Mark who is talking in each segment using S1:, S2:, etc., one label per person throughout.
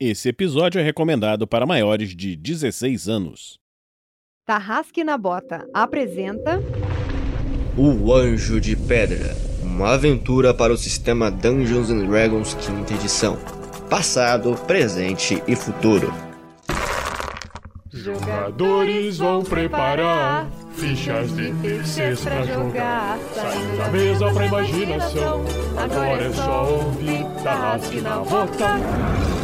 S1: Esse episódio é recomendado para maiores de 16 anos.
S2: Tarrasque na Bota apresenta.
S3: O Anjo de Pedra uma aventura para o sistema Dungeons and Dragons quinta edição. Passado, presente e futuro.
S4: Jogadores vão preparar fichas difíceis pra jogar. Saindo da mesa pra imaginação. Agora é só ouvir Tarrasque na Bota.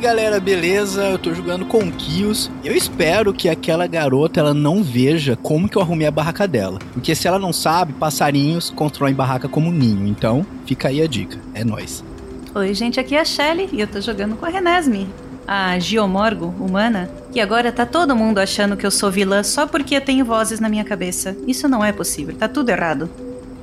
S5: Galera, beleza? Eu tô jogando com Kios. Eu espero que aquela garota ela não veja como que eu arrumei a barraca dela. Porque se ela não sabe, passarinhos constroem barraca como ninho. Então, fica aí a dica. É nós.
S6: Oi, gente, aqui é a Shelly e eu tô jogando com a Renesme, a Geomorgo humana. E agora tá todo mundo achando que eu sou vilã só porque eu tenho vozes na minha cabeça. Isso não é possível, tá tudo errado.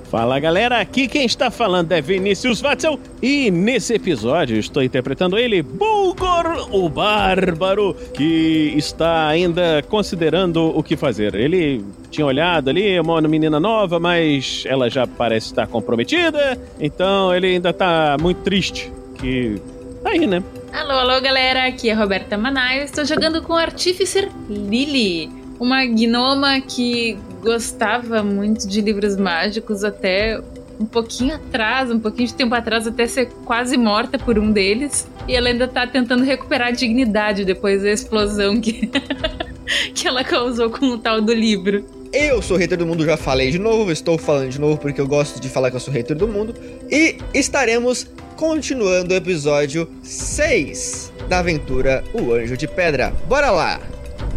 S1: Fala galera, aqui quem está falando é Vinícius Watzel e nesse episódio estou interpretando ele, Bulgor, o Bárbaro, que está ainda considerando o que fazer. Ele tinha olhado ali, é uma menina nova, mas ela já parece estar comprometida, então ele ainda está muito triste. Que. Aí, né?
S7: Alô, alô galera, aqui é Roberta Manaio, estou jogando com Artificer Lily, uma gnoma que gostava muito de livros mágicos até um pouquinho atrás, um pouquinho de tempo atrás, até ser quase morta por um deles. E ela ainda tá tentando recuperar a dignidade depois da explosão que, que ela causou com o tal do livro.
S3: Eu sou hater do mundo, já falei de novo, estou falando de novo porque eu gosto de falar que eu sou hater do mundo. E estaremos continuando o episódio 6 da aventura O Anjo de Pedra. Bora lá!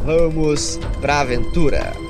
S3: Vamos pra aventura!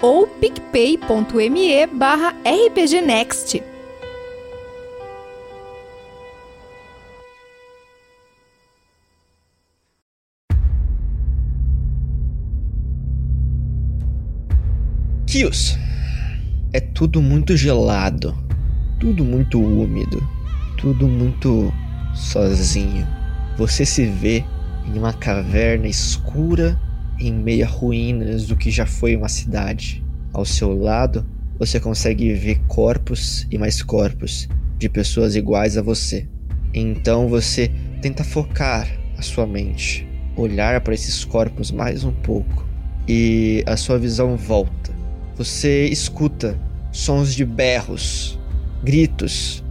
S2: ou picpay.me barra rpgnext.
S3: Kios. É tudo muito gelado, tudo muito úmido, tudo muito sozinho. Você se vê em uma caverna escura em meio a ruínas do que já foi uma cidade. Ao seu lado, você consegue ver corpos e mais corpos de pessoas iguais a você. Então você tenta focar a sua mente, olhar para esses corpos mais um pouco e a sua visão volta. Você escuta sons de berros, gritos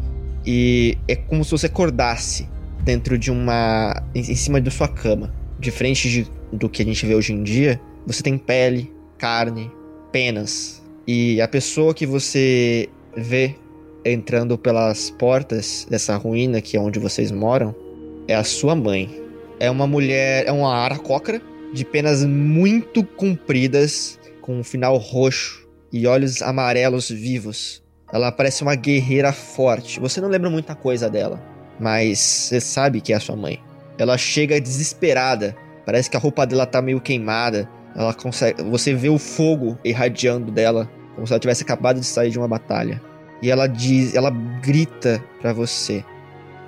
S3: e é como se você acordasse dentro de uma em cima da sua cama, de frente de, do que a gente vê hoje em dia. Você tem pele, carne, penas e a pessoa que você vê entrando pelas portas dessa ruína que é onde vocês moram é a sua mãe. É uma mulher, é uma aracócara de penas muito compridas, com um final roxo e olhos amarelos vivos. Ela parece uma guerreira forte. Você não lembra muita coisa dela, mas você sabe que é a sua mãe. Ela chega desesperada. Parece que a roupa dela tá meio queimada. Ela consegue, você vê o fogo irradiando dela, como se ela tivesse acabado de sair de uma batalha. E ela diz, ela grita para você: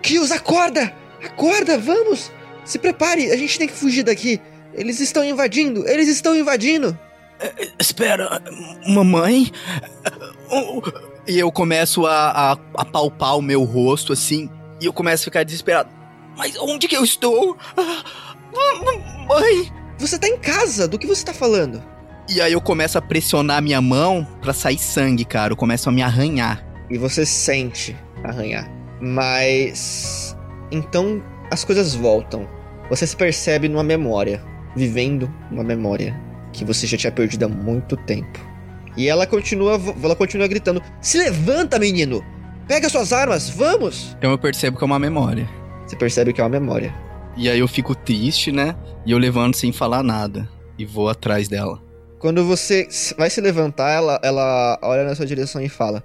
S3: "Kios, acorda! Acorda, vamos! Se prepare, a gente tem que fugir daqui. Eles estão invadindo, eles estão invadindo."
S5: Espera, mamãe? E eu começo a, a, a palpar o meu rosto assim, e eu começo a ficar desesperado. Mas onde que eu estou? Mãe!
S3: Você tá em casa, do que você tá falando?
S5: E aí eu começo a pressionar minha mão pra sair sangue, cara. Eu começo a me arranhar.
S3: E você sente arranhar. Mas. Então as coisas voltam. Você se percebe numa memória. Vivendo uma memória. que você já tinha perdido há muito tempo. E ela continua, ela continua gritando: Se levanta, menino! Pega suas armas, vamos!
S5: Então eu percebo que é uma memória.
S3: Você percebe que é uma memória.
S5: E aí eu fico triste, né? E eu levanto sem falar nada. E vou atrás dela.
S3: Quando você vai se levantar, ela, ela olha na sua direção e fala: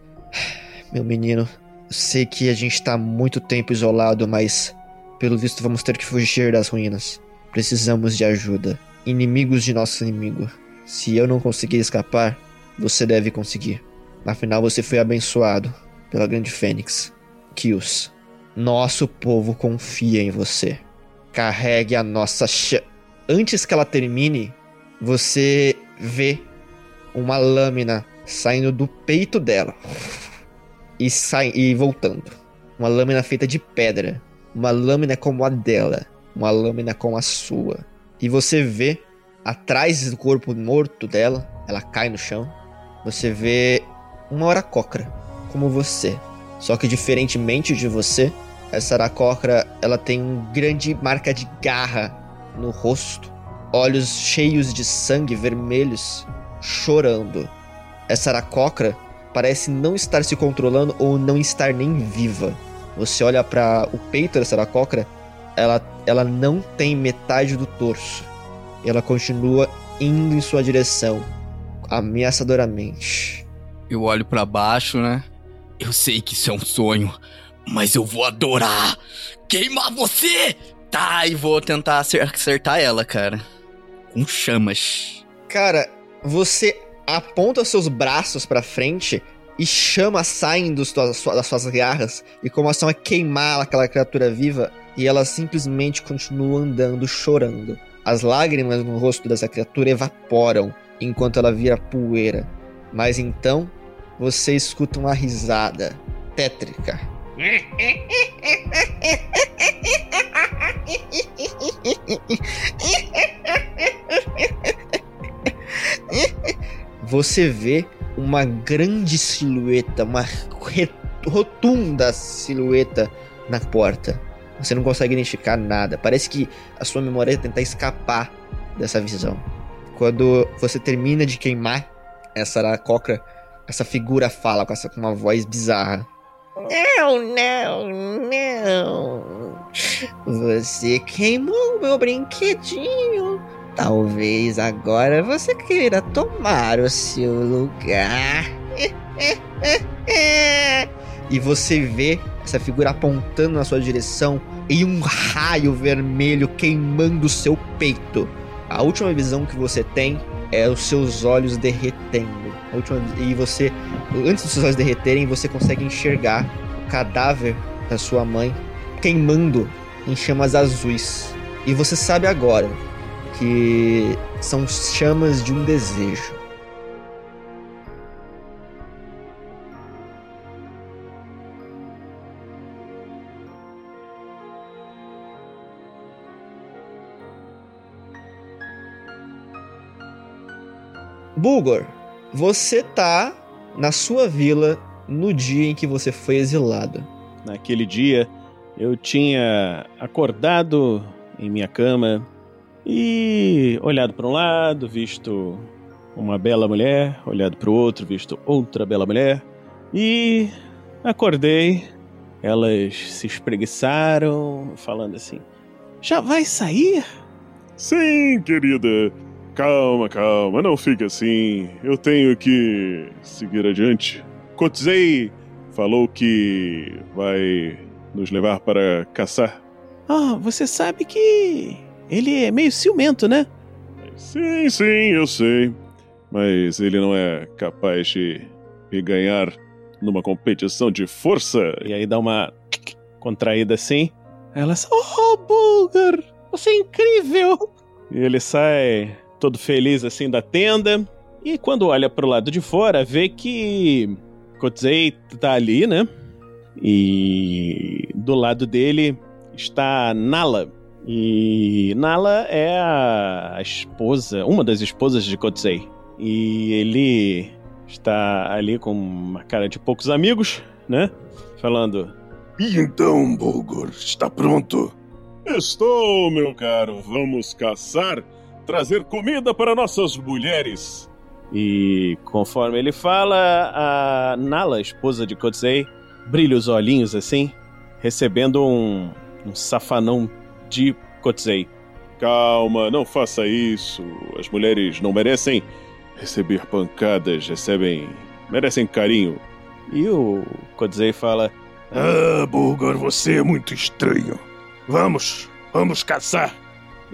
S3: Meu menino, eu sei que a gente tá muito tempo isolado, mas pelo visto vamos ter que fugir das ruínas. Precisamos de ajuda. Inimigos de nosso inimigo. Se eu não conseguir escapar, você deve conseguir. Afinal, você foi abençoado pela grande Fênix. Kios. Nosso povo confia em você. Carregue a nossa. Antes que ela termine, você vê uma lâmina saindo do peito dela e, sai, e voltando. Uma lâmina feita de pedra. Uma lâmina como a dela. Uma lâmina como a sua. E você vê atrás do corpo morto dela, ela cai no chão. Você vê uma oracocra como você. Só que diferentemente de você, essa aracocra ela tem uma grande marca de garra no rosto, olhos cheios de sangue vermelhos, chorando. Essa aracocra parece não estar se controlando ou não estar nem viva. Você olha para o peito dessa aracocra, ela, ela não tem metade do torso. Ela continua indo em sua direção, ameaçadoramente.
S5: Eu olho para baixo, né? Eu sei que isso é um sonho, mas eu vou adorar queimar você! Tá, e vou tentar acertar ela, cara. Com chamas.
S3: Cara, você aponta seus braços para frente e chamas saem dos das suas garras e começam a queimar aquela criatura viva e ela simplesmente continua andando, chorando. As lágrimas no rosto dessa criatura evaporam enquanto ela vira poeira. Mas então você escuta uma risada tétrica. Você vê uma grande silhueta, uma rotunda silhueta na porta. Você não consegue identificar nada. Parece que a sua memória tenta escapar dessa visão. Quando você termina de queimar essa aracocra, essa figura fala com, essa, com uma voz bizarra. Não, não, não. Você queimou meu brinquedinho. Talvez agora você queira tomar o seu lugar. e você vê essa figura apontando na sua direção e um raio vermelho queimando o seu peito. A última visão que você tem é os seus olhos derretendo. Última, e você, antes dos seus olhos derreterem, você consegue enxergar o cadáver da sua mãe queimando em chamas azuis. E você sabe agora que são chamas de um desejo. Bulgor, você tá na sua vila no dia em que você foi exilado.
S1: Naquele dia, eu tinha acordado em minha cama e olhado para um lado, visto uma bela mulher, olhado para o outro, visto outra bela mulher e acordei. Elas se espreguiçaram, falando assim: Já vai sair?
S4: Sim, querida. Calma, calma, não fique assim. Eu tenho que seguir adiante. Kotzei falou que vai nos levar para caçar.
S1: Ah, você sabe que ele é meio ciumento, né?
S4: Sim, sim, eu sei. Mas ele não é capaz de me ganhar numa competição de força.
S1: E aí dá uma contraída assim. Elas, oh, Bulgar, você é incrível! E ele sai todo feliz assim da tenda. E quando olha pro lado de fora, vê que Kotzei tá ali, né? E do lado dele está Nala. E Nala é a esposa, uma das esposas de Kotzei. E ele está ali com uma cara de poucos amigos, né? Falando:
S4: E então, Bulgur, está pronto? Estou, meu caro. Vamos caçar trazer comida para nossas mulheres.
S1: E conforme ele fala, a Nala, esposa de Kotsei, brilha os olhinhos assim, recebendo um, um safanão de Kotsei.
S4: Calma, não faça isso. As mulheres não merecem receber pancadas, recebem. merecem carinho.
S1: E o Kotsei fala:
S8: Ah, Bulgar, você é muito estranho. Vamos, vamos caçar.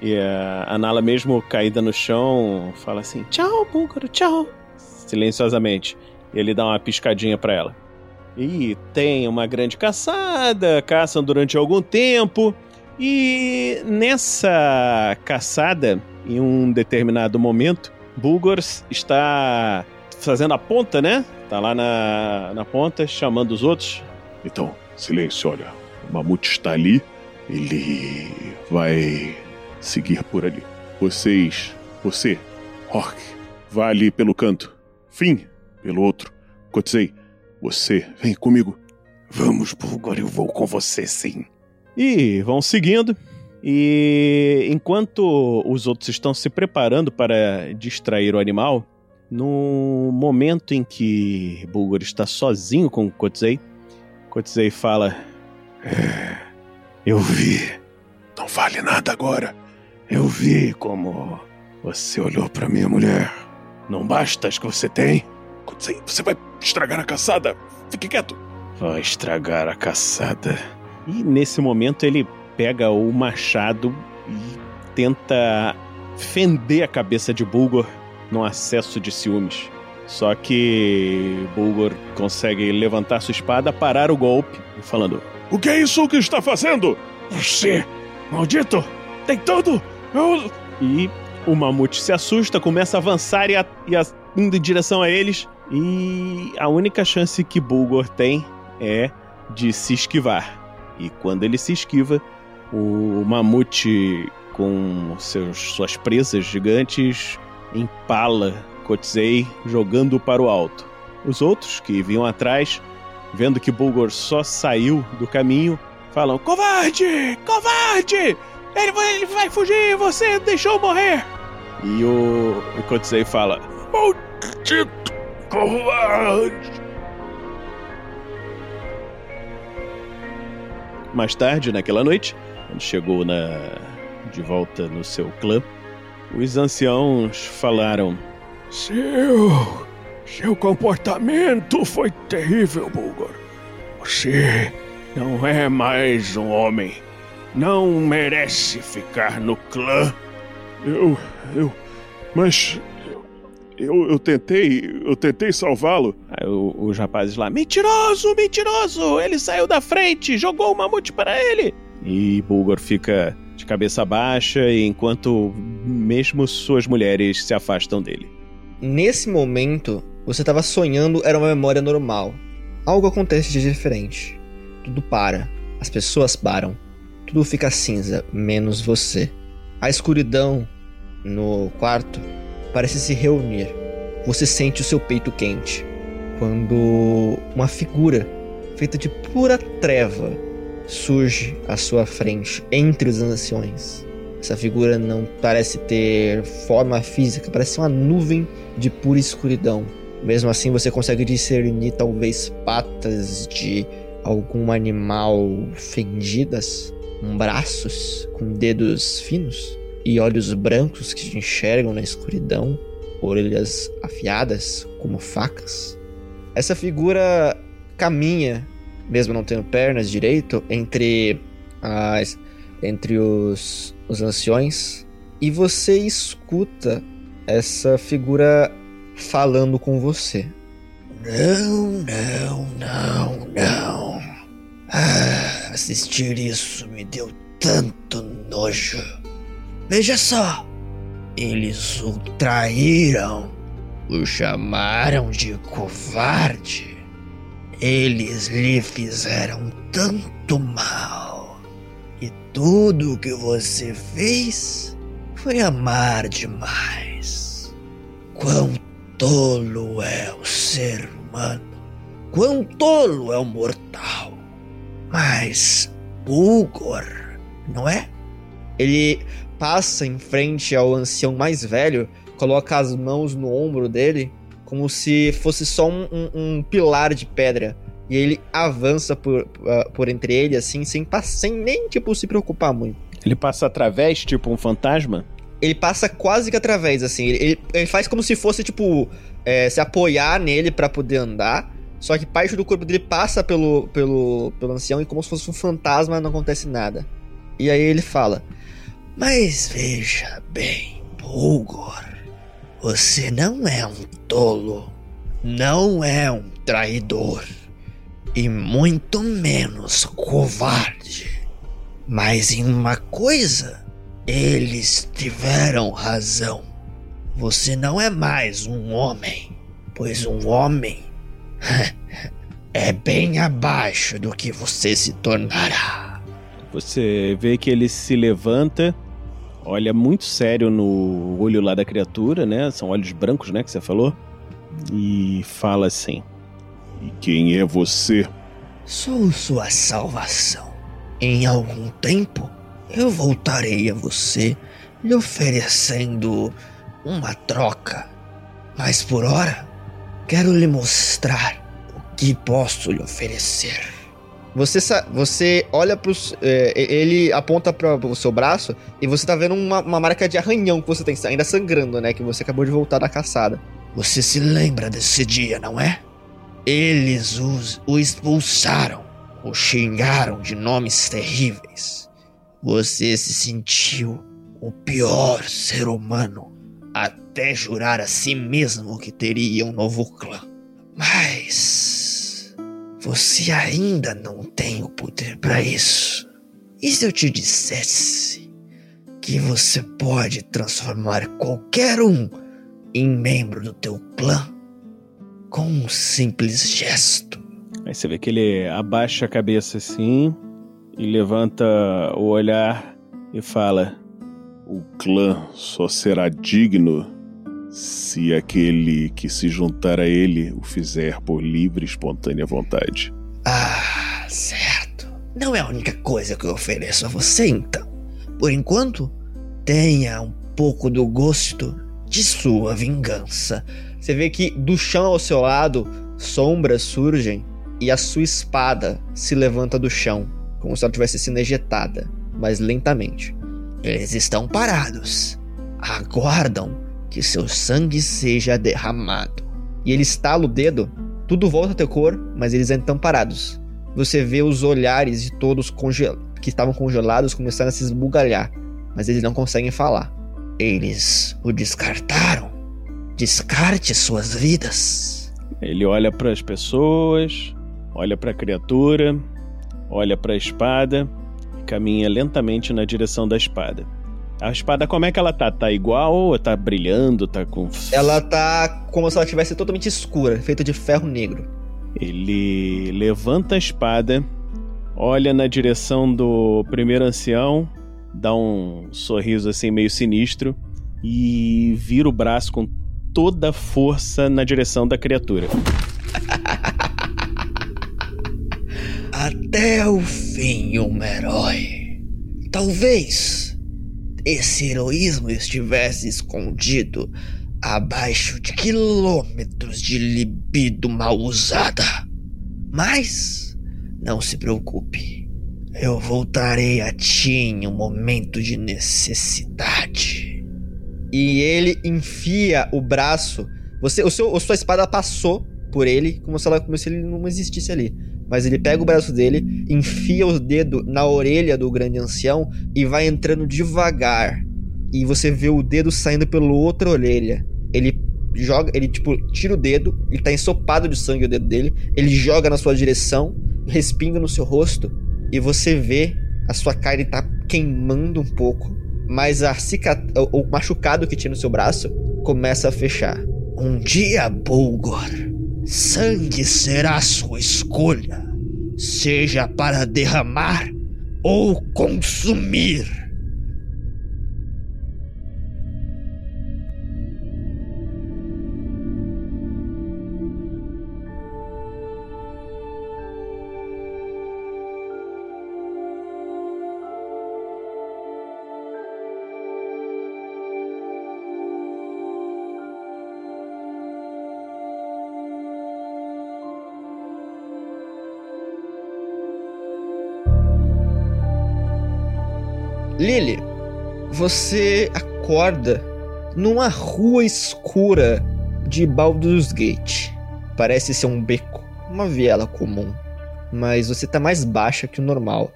S1: E a, a Nala, mesmo caída no chão, fala assim: Tchau, Búlgaro, tchau. Silenciosamente. E ele dá uma piscadinha para ela. E tem uma grande caçada, caçam durante algum tempo. E nessa caçada, em um determinado momento, Bulgor está fazendo a ponta, né? Tá lá na, na ponta, chamando os outros.
S4: Então, silêncio, olha. O mamute está ali. Ele vai seguir por ali. Vocês, você, Orc, vá ali pelo canto. Fim, pelo outro. Kotsei, você, vem comigo.
S8: Vamos, Bulgar, eu vou com você sim.
S1: E vão seguindo. E enquanto os outros estão se preparando para distrair o animal, no momento em que Bulgur está sozinho com Kotsei, Kotsei fala:
S8: é, Eu vi. Não vale nada agora. Eu vi como você olhou para minha mulher. Não basta as que você tem?
S4: Você vai estragar a caçada. Fique quieto.
S1: Vai estragar a caçada. E nesse momento ele pega o machado e tenta fender a cabeça de Bulgor num acesso de ciúmes. Só que Bulgor consegue levantar sua espada, parar o golpe, falando:
S4: O que é isso que está fazendo?
S8: Você, maldito, tem tudo!
S1: E o mamute se assusta, começa a avançar e, a, e a, indo em direção a eles. E a única chance que Bulgor tem é de se esquivar. E quando ele se esquiva, o mamute com seus, suas presas gigantes empala Kotsei jogando para o alto. Os outros que vinham atrás, vendo que Bulgor só saiu do caminho, falam: Covarde! Covarde! Ele vai, ele vai fugir! Você deixou morrer! E o, o Kotsei fala:
S8: Maldito covarde!
S1: Mais tarde, naquela noite, quando chegou na... de volta no seu clã, os anciãos falaram:
S8: Seu. Seu comportamento foi terrível, Bulgor. Você não é mais um homem. Não merece ficar no clã.
S4: Eu. Eu. Mas. Eu, eu tentei. Eu tentei salvá-lo.
S1: Aí o- os rapazes lá: Mentiroso, mentiroso! Ele saiu da frente, jogou o mamute para ele! E Bulgor fica de cabeça baixa, enquanto mesmo suas mulheres se afastam dele.
S3: Nesse momento, você estava sonhando, era uma memória normal. Algo acontece de diferente. Tudo para. As pessoas param. Tudo fica cinza, menos você. A escuridão no quarto parece se reunir. Você sente o seu peito quente. Quando uma figura feita de pura treva surge à sua frente, entre os anciões. Essa figura não parece ter forma física, parece uma nuvem de pura escuridão. Mesmo assim, você consegue discernir talvez patas de algum animal fendidas, um braços com dedos finos e olhos brancos que te enxergam na escuridão, orelhas afiadas como facas. Essa figura caminha, mesmo não tendo pernas direito, entre as entre os, os anciões e você escuta essa figura falando com você.
S8: Não, não, não, não. Ah, assistir isso me deu tanto nojo. Veja só. Eles o traíram. O chamaram de covarde. Eles lhe fizeram tanto mal. E tudo o que você fez foi amar demais. Quão tolo é o ser humano. Quão tolo é o mortal. Mas Bulgor, não é?
S3: Ele passa em frente ao ancião mais velho, coloca as mãos no ombro dele, como se fosse só um, um, um pilar de pedra. E ele avança por, uh, por entre ele, assim, sem, sem nem, tipo, se preocupar muito.
S1: Ele passa através, tipo um fantasma?
S3: Ele passa quase que através, assim. Ele, ele, ele faz como se fosse, tipo, é, se apoiar nele para poder andar. Só que parte do corpo dele passa pelo, pelo, pelo ancião e como se fosse um fantasma, não acontece nada. E aí ele fala: Mas veja bem, Bulgor, você não é um tolo, não é um traidor, e muito menos covarde. Mas em uma coisa, eles tiveram razão. Você não é mais um homem, pois um homem é bem abaixo do que você se tornará.
S1: Você vê que ele se levanta, olha muito sério no olho lá da criatura, né? São olhos brancos, né? Que você falou. E fala assim:
S4: E quem é você?
S3: Sou sua salvação. Em algum tempo, eu voltarei a você lhe oferecendo uma troca. Mas por hora, quero lhe mostrar o que posso lhe oferecer. Você, você olha para é, ele aponta para o seu braço e você tá vendo uma, uma, marca de arranhão que você tem ainda sangrando, né? Que você acabou de voltar da caçada. Você se lembra desse dia, não é? Eles os, o expulsaram, o xingaram de nomes terríveis. Você se sentiu o pior ser humano até jurar a si mesmo que teria um novo clã. Mas você ainda não tem o poder para isso. E se eu te dissesse que você pode transformar qualquer um em membro do teu clã com um simples gesto?
S1: Aí você vê que ele abaixa a cabeça assim e levanta o olhar e fala:
S4: O clã só será digno se aquele que se juntar a ele o fizer por livre e espontânea vontade.
S3: Ah, certo. Não é a única coisa que eu ofereço a você, então. Por enquanto, tenha um pouco do gosto de sua vingança. Você vê que do chão ao seu lado, sombras surgem e a sua espada se levanta do chão, como se ela tivesse sido ejetada, mas lentamente. Eles estão parados, aguardam que seu sangue seja derramado. E ele estala o dedo, tudo volta a ter cor, mas eles ainda estão parados. Você vê os olhares de todos que estavam congelados começando a se esbugalhar, mas eles não conseguem falar. Eles o descartaram. Descarte suas vidas.
S1: Ele olha para as pessoas, olha para a criatura, olha para a espada e caminha lentamente na direção da espada. A espada, como é que ela tá? Tá igual ou tá brilhando? Tá com.
S3: Ela tá como se ela tivesse totalmente escura, feita de ferro negro.
S1: Ele levanta a espada, olha na direção do primeiro ancião, dá um sorriso assim meio sinistro e vira o braço com toda a força na direção da criatura.
S3: Até o fim, um herói. Talvez esse heroísmo estivesse escondido abaixo de quilômetros de libido mal usada. Mas não se preocupe. Eu voltarei a ti em um momento de necessidade. E ele enfia o braço. Você, o seu, a sua espada passou por ele como se, ela, como se ele não existisse ali. Mas ele pega o braço dele, enfia o dedo na orelha do grande ancião e vai entrando devagar. E você vê o dedo saindo pela outra orelha. Ele joga, ele tipo tira o dedo, ele tá ensopado de sangue o dedo dele, ele joga na sua direção, respinga no seu rosto e você vê a sua carne tá queimando um pouco, mas a cicat... o machucado que tinha no seu braço começa a fechar. Um dia, Bulgor, Sangue será sua escolha, seja para derramar ou consumir. Lily, você acorda numa rua escura de Baldur's Gate. Parece ser um beco, uma viela comum, mas você tá mais baixa que o normal.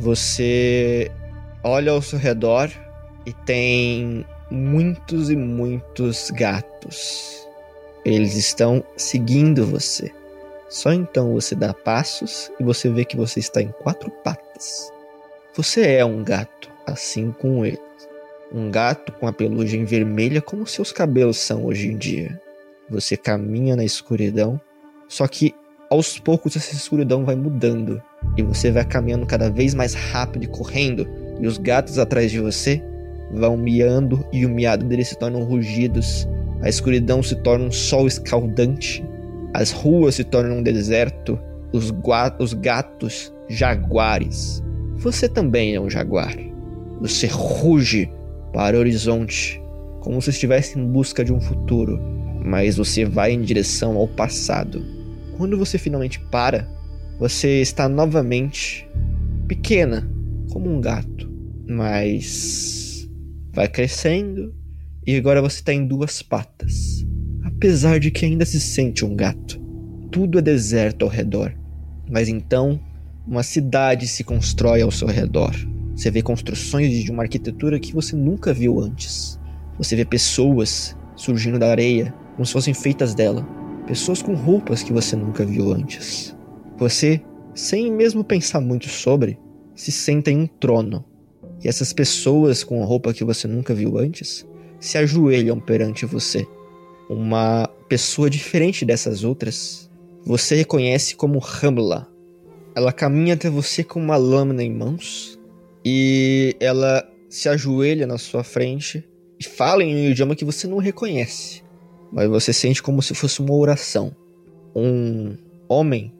S3: Você olha ao seu redor e tem muitos e muitos gatos. Eles estão seguindo você. Só então você dá passos e você vê que você está em quatro patas. Você é um gato, assim como eles. Um gato com a pelugem vermelha como seus cabelos são hoje em dia. Você caminha na escuridão, só que aos poucos essa escuridão vai mudando e você vai caminhando cada vez mais rápido e correndo, e os gatos atrás de você vão miando e o miado deles se tornam rugidos. A escuridão se torna um sol escaldante. As ruas se tornam um deserto. Os, os gatos jaguares. Você também é um jaguar. Você ruge para o horizonte, como se estivesse em busca de um futuro, mas você vai em direção ao passado. Quando você finalmente para, você está novamente pequena, como um gato, mas vai crescendo e agora você está em duas patas. Apesar de que ainda se sente um gato, tudo é deserto ao redor, mas então uma cidade se constrói ao seu redor. Você vê construções de uma arquitetura que você nunca viu antes. Você vê pessoas surgindo da areia, como se fossem feitas dela. Pessoas com roupas que você nunca viu antes. Você, sem mesmo pensar muito sobre, se senta em um trono. E essas pessoas com a roupa que você nunca viu antes se ajoelham perante você. Uma pessoa diferente dessas outras, você reconhece como Hamla. Ela caminha até você com uma lâmina em mãos e ela se ajoelha na sua frente e fala em um idioma que você não reconhece, mas você sente como se fosse uma oração. Um homem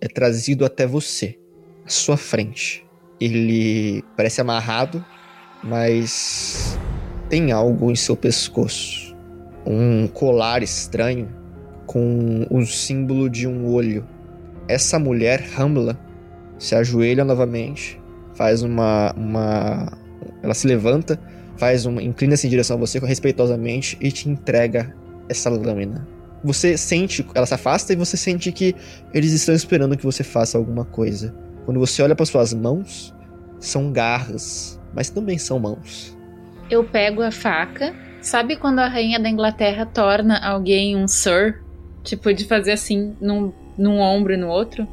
S3: é trazido até você, à sua frente. Ele parece amarrado, mas tem algo em seu pescoço. Um colar estranho com o símbolo de um olho. Essa mulher, Hamla, se ajoelha novamente faz uma, uma. Ela se levanta, faz uma. inclina-se em direção a você respeitosamente e te entrega essa lâmina. Você sente, ela se afasta e você sente que eles estão esperando que você faça alguma coisa. Quando você olha para suas mãos, são garras, mas também são mãos.
S7: Eu pego a faca. Sabe quando a rainha da Inglaterra torna alguém um sir? Tipo, de fazer assim num, num ombro e no outro?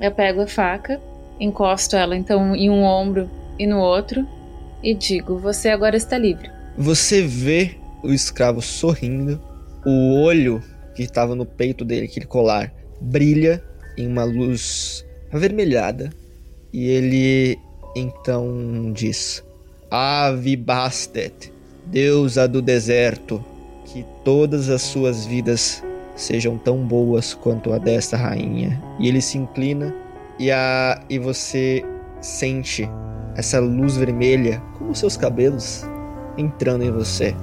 S7: Eu pego a faca Encosto ela então em um ombro e no outro e digo: Você agora está livre.
S3: Você vê o escravo sorrindo, o olho que estava no peito dele, aquele colar, brilha em uma luz avermelhada e ele então diz: Ave Bastet, deusa do deserto, que todas as suas vidas sejam tão boas quanto a desta rainha. E ele se inclina e, a, e você sente essa luz vermelha, como seus cabelos, entrando em você.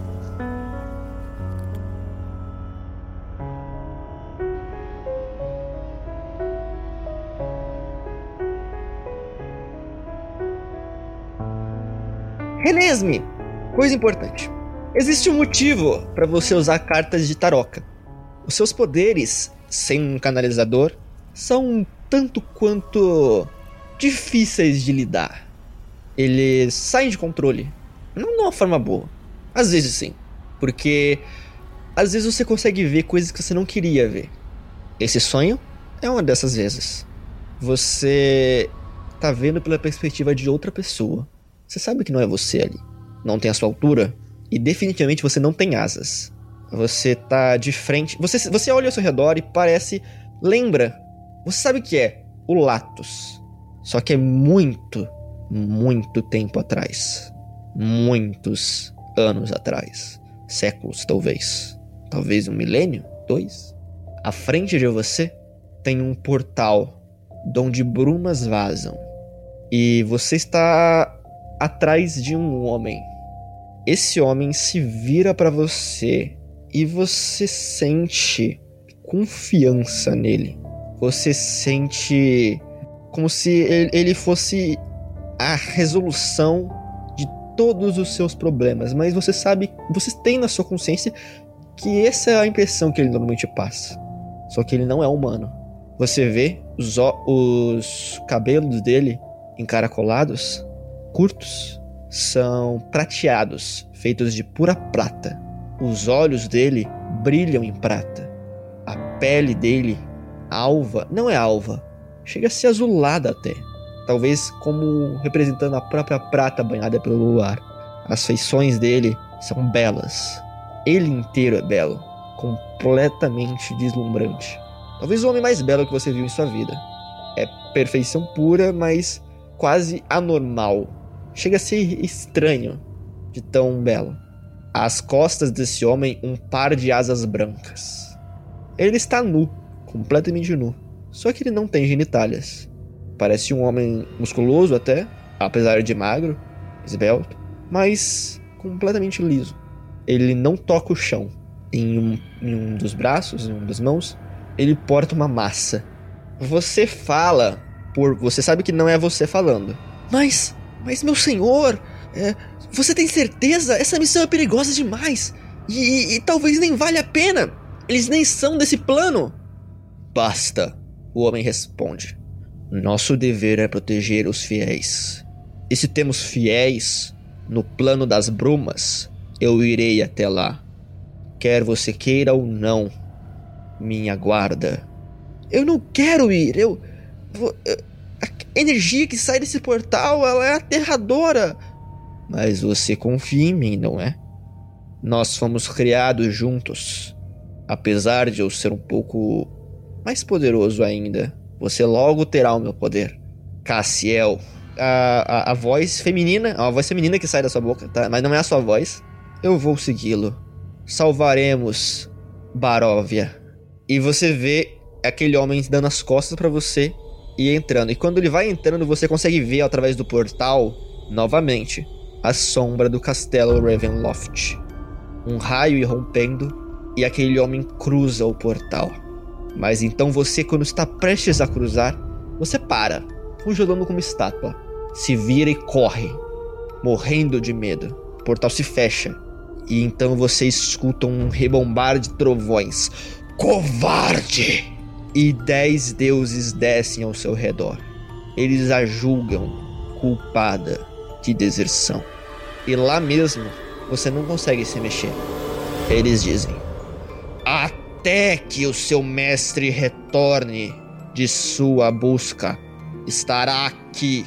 S3: Renesme, coisa importante. Existe um motivo para você usar cartas de taroca. Os seus poderes, sem um canalizador, são tanto quanto difíceis de lidar. Eles saem de controle. Não de uma forma boa. Às vezes sim. Porque às vezes você consegue ver coisas que você não queria ver. Esse sonho é uma dessas vezes. Você tá vendo pela perspectiva de outra pessoa. Você sabe que não é você ali. Não tem a sua altura. E definitivamente você não tem asas. Você tá de frente. Você, você olha ao seu redor e parece. Lembra você sabe o que é o Latus. Só que é muito, muito tempo atrás. Muitos anos atrás. Séculos, talvez. Talvez um milênio? Dois? À frente de você tem um portal de onde brumas vazam. E você está atrás de um homem. Esse homem se vira para você e você sente confiança nele você sente como se ele fosse a resolução todos os seus problemas, mas você sabe, você tem na sua consciência que essa é a impressão que ele normalmente passa. Só que ele não é humano. Você vê os, os cabelos dele encaracolados, curtos, são prateados, feitos de pura prata. Os olhos dele brilham em prata. A pele dele, alva, não é alva, chega a ser azulada até. Talvez como representando a própria prata banhada pelo luar. As feições dele são belas. Ele inteiro é belo, completamente deslumbrante. Talvez o homem mais belo que você viu em sua vida. É perfeição pura, mas quase anormal. Chega a ser estranho de tão belo. Às costas desse homem, um par de asas brancas. Ele está nu, completamente nu. Só que ele não tem genitálias. Parece um homem musculoso até, apesar de magro, esbelto, mas completamente liso. Ele não toca o chão. Em um, em um dos braços, em uma das mãos, ele porta uma massa. Você fala por. Você sabe que não é você falando. Mas. Mas, meu senhor! É, você tem certeza? Essa missão é perigosa demais! E, e, e talvez nem valha a pena! Eles nem são desse plano! Basta! O homem responde. Nosso dever é proteger os fiéis. E se temos fiéis no plano das brumas, eu irei até lá. Quer você queira ou não, minha guarda. Eu não quero ir, eu. A energia que sai desse portal ela é aterradora. Mas você confia em mim, não é? Nós fomos criados juntos. Apesar de eu ser um pouco mais poderoso ainda, você logo terá o meu poder. Cassiel. A, a, a voz feminina, a voz feminina que sai da sua boca, tá? Mas não é a sua voz. Eu vou segui-lo. Salvaremos Baróvia. E você vê aquele homem dando as costas para você e entrando. E quando ele vai entrando, você consegue ver através do portal, novamente, a sombra do castelo Ravenloft. Um raio irrompendo e aquele homem cruza o portal. Mas então você, quando está prestes a cruzar, você para, congelando como estátua. Se vira e corre, morrendo de medo. O portal se fecha. E então você escuta um rebombar de trovões. Covarde! E dez deuses descem ao seu redor. Eles a julgam culpada de deserção. E lá mesmo você não consegue se mexer. Eles dizem: Até que o seu mestre retorne de sua busca, estará aqui,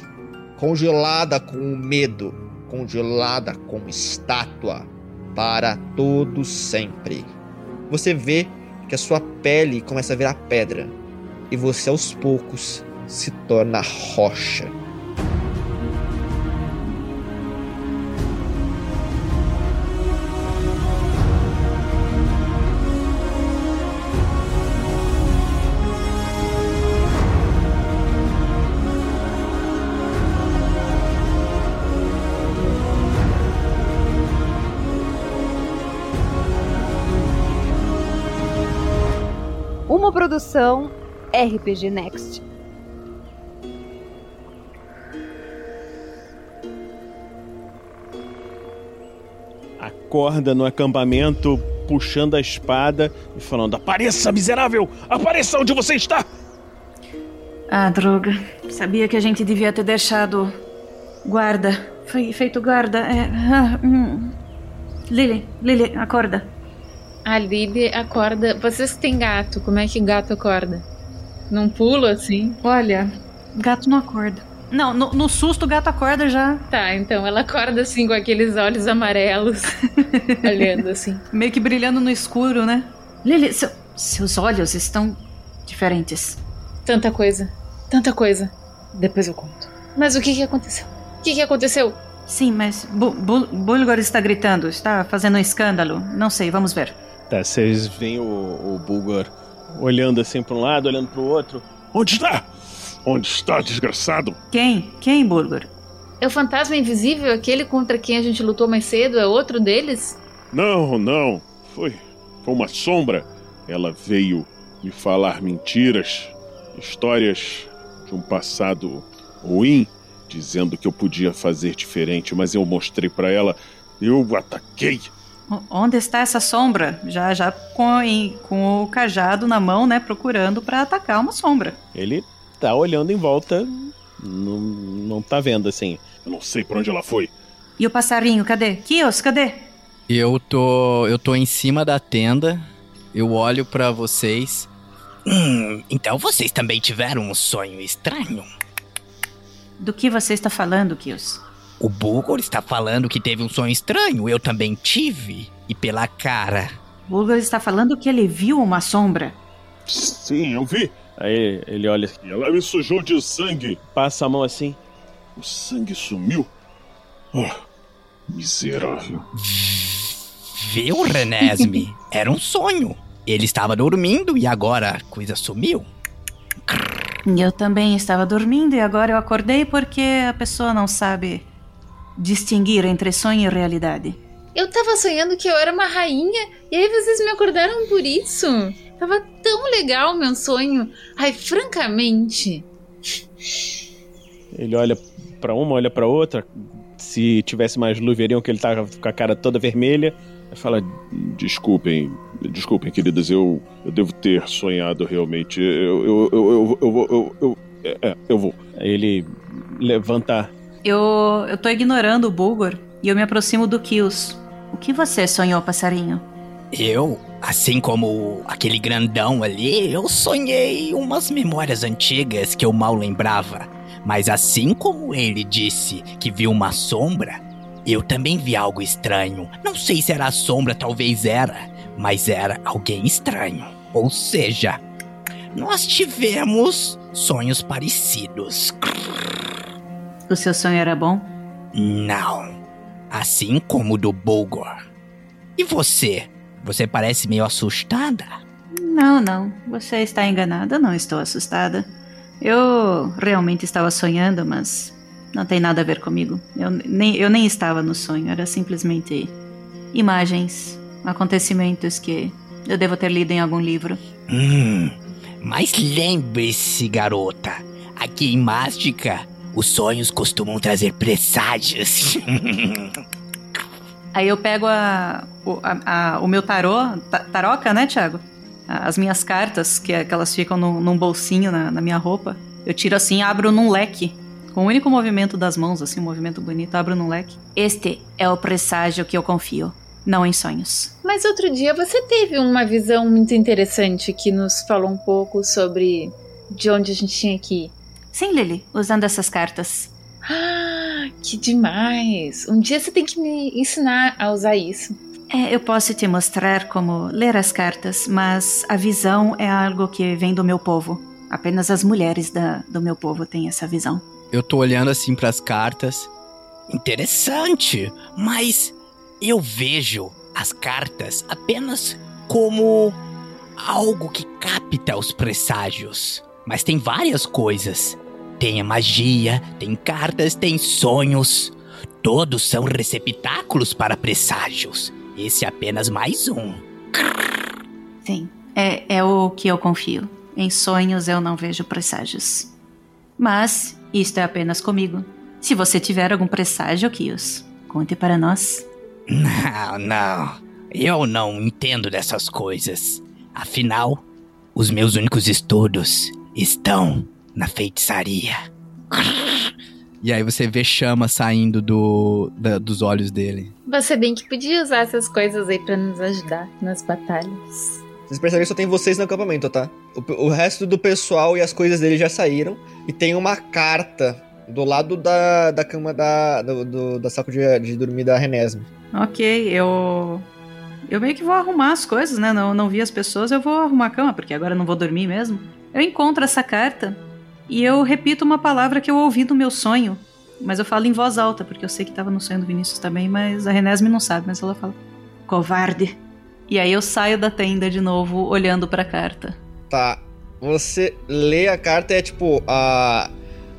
S3: congelada com o medo, congelada como estátua, para todo sempre. Você vê que a sua pele começa a virar pedra e você aos poucos se torna rocha.
S2: Produção RPG Next.
S1: Acorda no acampamento, puxando a espada e falando: Apareça, miserável! Apareça onde você está!
S6: Ah, droga. Sabia que a gente devia ter deixado. Guarda. Foi feito guarda. É... Ah, hum. Lily, Lily, acorda.
S7: A Lily acorda. Vocês que têm gato, como é que gato acorda? Não pula assim?
S6: Olha, gato não acorda. Não, no, no susto o gato acorda já.
S7: Tá, então ela acorda assim com aqueles olhos amarelos, olhando assim.
S6: Meio que brilhando no escuro, né? Lily, seu, seus olhos estão diferentes.
S7: Tanta coisa, tanta coisa. Depois eu conto. Mas o que que aconteceu? O que que aconteceu?
S6: Sim, mas Bu- Bu- Bulgor está gritando, está fazendo um escândalo. Não sei, vamos ver.
S1: Tá, vocês veem o, o Bulgor olhando assim para um lado, olhando para o outro.
S4: Onde está? Onde está, desgraçado?
S6: Quem? Quem, Bulgor?
S7: É o fantasma invisível, aquele contra quem a gente lutou mais cedo? É outro deles?
S4: Não, não. Foi, foi uma sombra. Ela veio me falar mentiras, histórias de um passado ruim dizendo que eu podia fazer diferente, mas eu mostrei para ela, eu ataquei.
S6: Onde está essa sombra? Já já com, em, com o cajado na mão, né, procurando para atacar uma sombra.
S1: Ele tá olhando em volta, não, não tá vendo assim.
S4: Eu não sei para onde ela foi.
S6: E o passarinho, cadê? Kios, cadê?
S5: Eu tô, eu tô em cima da tenda. Eu olho para vocês.
S9: Hum, então vocês também tiveram um sonho estranho?
S6: Do que você está falando, Kios?
S9: O Bulgor está falando que teve um sonho estranho. Eu também tive. E pela cara.
S6: Bulgor está falando que ele viu uma sombra.
S4: Sim, eu vi.
S1: Aí ele olha,
S4: E ela me sujou de sangue.
S1: passa a mão assim.
S4: O sangue sumiu. Ah, miserável.
S9: Viu, Renesme? Era um sonho. Ele estava dormindo e agora a coisa sumiu.
S6: Eu também estava dormindo e agora eu acordei porque a pessoa não sabe distinguir entre sonho e realidade.
S7: Eu tava sonhando que eu era uma rainha e aí vocês me acordaram por isso. Tava tão legal meu sonho. Ai, francamente.
S1: Ele olha pra uma, olha pra outra. Se tivesse mais luz, veriam que ele tava com a cara toda vermelha. Fala:
S4: Desculpem, desculpem, queridas, eu, eu devo ter sonhado realmente. Eu, eu, eu, eu, eu, vou- eu, eu, é, é, eu vou.
S1: Aí ele levanta.
S6: Eu, eu tô ignorando o Bulgor e eu me aproximo do Kios. O que você sonhou, passarinho?
S9: Eu, assim como aquele grandão ali, eu sonhei umas memórias antigas que eu mal lembrava. Mas assim como ele disse que viu uma sombra, eu também vi algo estranho. Não sei se era a sombra, talvez era, mas era alguém estranho. Ou seja, nós tivemos sonhos parecidos.
S6: O seu sonho era bom?
S9: Não. Assim como o do Bulgor. E você? Você parece meio assustada?
S6: Não, não. Você está enganada. Não estou assustada. Eu realmente estava sonhando, mas não tem nada a ver comigo. Eu nem, eu nem estava no sonho. Era simplesmente imagens, acontecimentos que eu devo ter lido em algum livro.
S9: Hum, mas lembre-se, garota. Aqui em Mágica, os sonhos costumam trazer presságios.
S6: Aí eu pego a, o, a- a- o meu tarô, ta- taroca, né, Thiago? As minhas cartas, que, é- que elas ficam num, num bolsinho na, na minha roupa. Eu tiro assim e abro num leque. Com o único movimento das mãos, assim, um movimento bonito, abro num leque. Este é o presságio que eu confio, não em sonhos.
S7: Mas outro dia você teve uma visão muito interessante que nos falou um pouco sobre de onde a gente tinha que ir.
S6: Sim, Lily, usando essas cartas.
S7: Ah, que demais! Um dia você tem que me ensinar a usar isso.
S6: É, eu posso te mostrar como ler as cartas, mas a visão é algo que vem do meu povo. Apenas as mulheres da, do meu povo têm essa visão.
S5: Eu tô olhando assim pras cartas.
S9: Interessante, mas eu vejo as cartas apenas como algo que capta os presságios. Mas tem várias coisas. Tem a magia, tem cartas, tem sonhos. Todos são receptáculos para presságios. Esse é apenas mais um.
S6: Sim, é, é o que eu confio. Em sonhos eu não vejo presságios. Mas isto é apenas comigo. Se você tiver algum presságio, Kios, conte para nós.
S9: Não, não. Eu não entendo dessas coisas. Afinal, os meus únicos estudos estão na feitiçaria.
S5: E aí você vê chama saindo do, da- dos olhos dele.
S7: Você bem que podia usar essas coisas aí pra nos ajudar nas batalhas.
S3: Vocês percebem que só tem vocês no acampamento, tá? O, o resto do pessoal e as coisas dele já saíram. E tem uma carta do lado da, da cama da, do, do- da saco de, de dormir da Renesme.
S6: Ok, eu. Eu meio que vou arrumar as coisas, né? Não, não vi as pessoas, eu vou arrumar a cama, porque agora eu não vou dormir mesmo. Eu encontro essa carta e eu repito uma palavra que eu ouvi no meu sonho. Mas eu falo em voz alta, porque eu sei que tava no sonho do Vinícius também, mas a Renesme não sabe, mas ela fala: Covarde. E aí eu saio da tenda de novo, olhando pra carta.
S3: Tá. Você lê a carta, é tipo. A...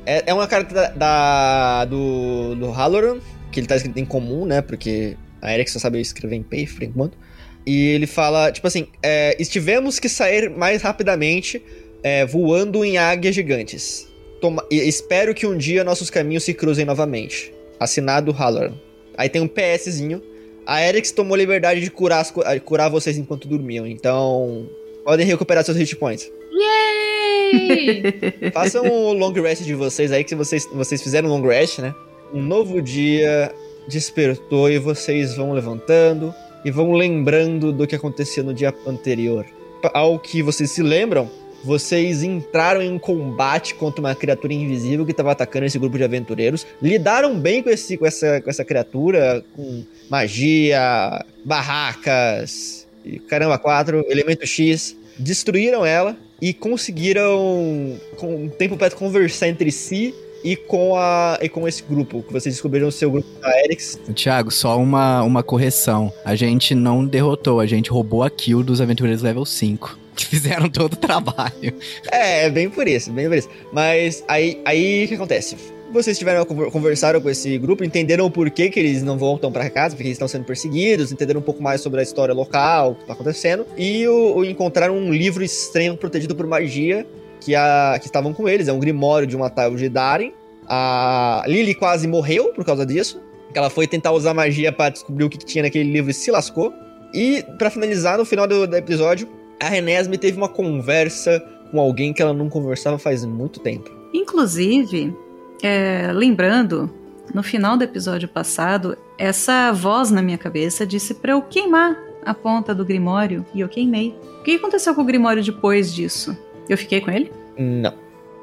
S3: É, é uma carta da, da- do, do Halloran, que ele tá escrito em comum, né? Porque a Eric só sabe escrever em Pay por enquanto. E ele fala, tipo assim: é, estivemos que sair mais rapidamente é, voando em águias gigantes. Toma- espero que um dia nossos caminhos se cruzem novamente. Assinado Halloran. Aí tem um PSzinho. A Erix tomou liberdade de curar, as ah, curar vocês enquanto dormiam. Então, podem recuperar seus hit points.
S7: Yay!
S3: Façam o long rest de vocês aí, que vocês, vocês fizeram um long rest, né? Um novo dia despertou e vocês vão levantando e vão lembrando do que aconteceu no dia anterior. Ao que vocês se lembram, vocês entraram em um combate contra uma criatura invisível que estava atacando esse grupo de aventureiros. Lidaram bem com, esse, com, essa, com essa criatura, com magia, barracas, e caramba, quatro, elemento X. Destruíram ela e conseguiram, com um tempo para conversar entre si e com, a, e com esse grupo, que vocês descobriram o seu grupo da Erix.
S5: Thiago, só uma, uma correção. A gente não derrotou, a gente roubou a kill dos aventureiros level 5. Que fizeram todo o trabalho.
S3: É, é bem por isso, bem por isso. Mas aí, aí o que acontece? Vocês tiveram conversaram com esse grupo, entenderam o porquê que eles não voltam para casa, porque eles estão sendo perseguidos, entenderam um pouco mais sobre a história local, o que tá acontecendo, e o, o encontraram um livro estranho protegido por magia que, a, que estavam com eles. É um grimório de uma tal de Darin. A Lily quase morreu por causa disso. Ela foi tentar usar magia para descobrir o que, que tinha naquele livro e se lascou. E para finalizar, no final do, do episódio, a Renesme teve uma conversa com alguém que ela não conversava faz muito tempo.
S6: Inclusive, é, lembrando, no final do episódio passado, essa voz na minha cabeça disse pra eu queimar a ponta do Grimório e eu queimei. O que aconteceu com o Grimório depois disso? Eu fiquei com ele?
S3: Não.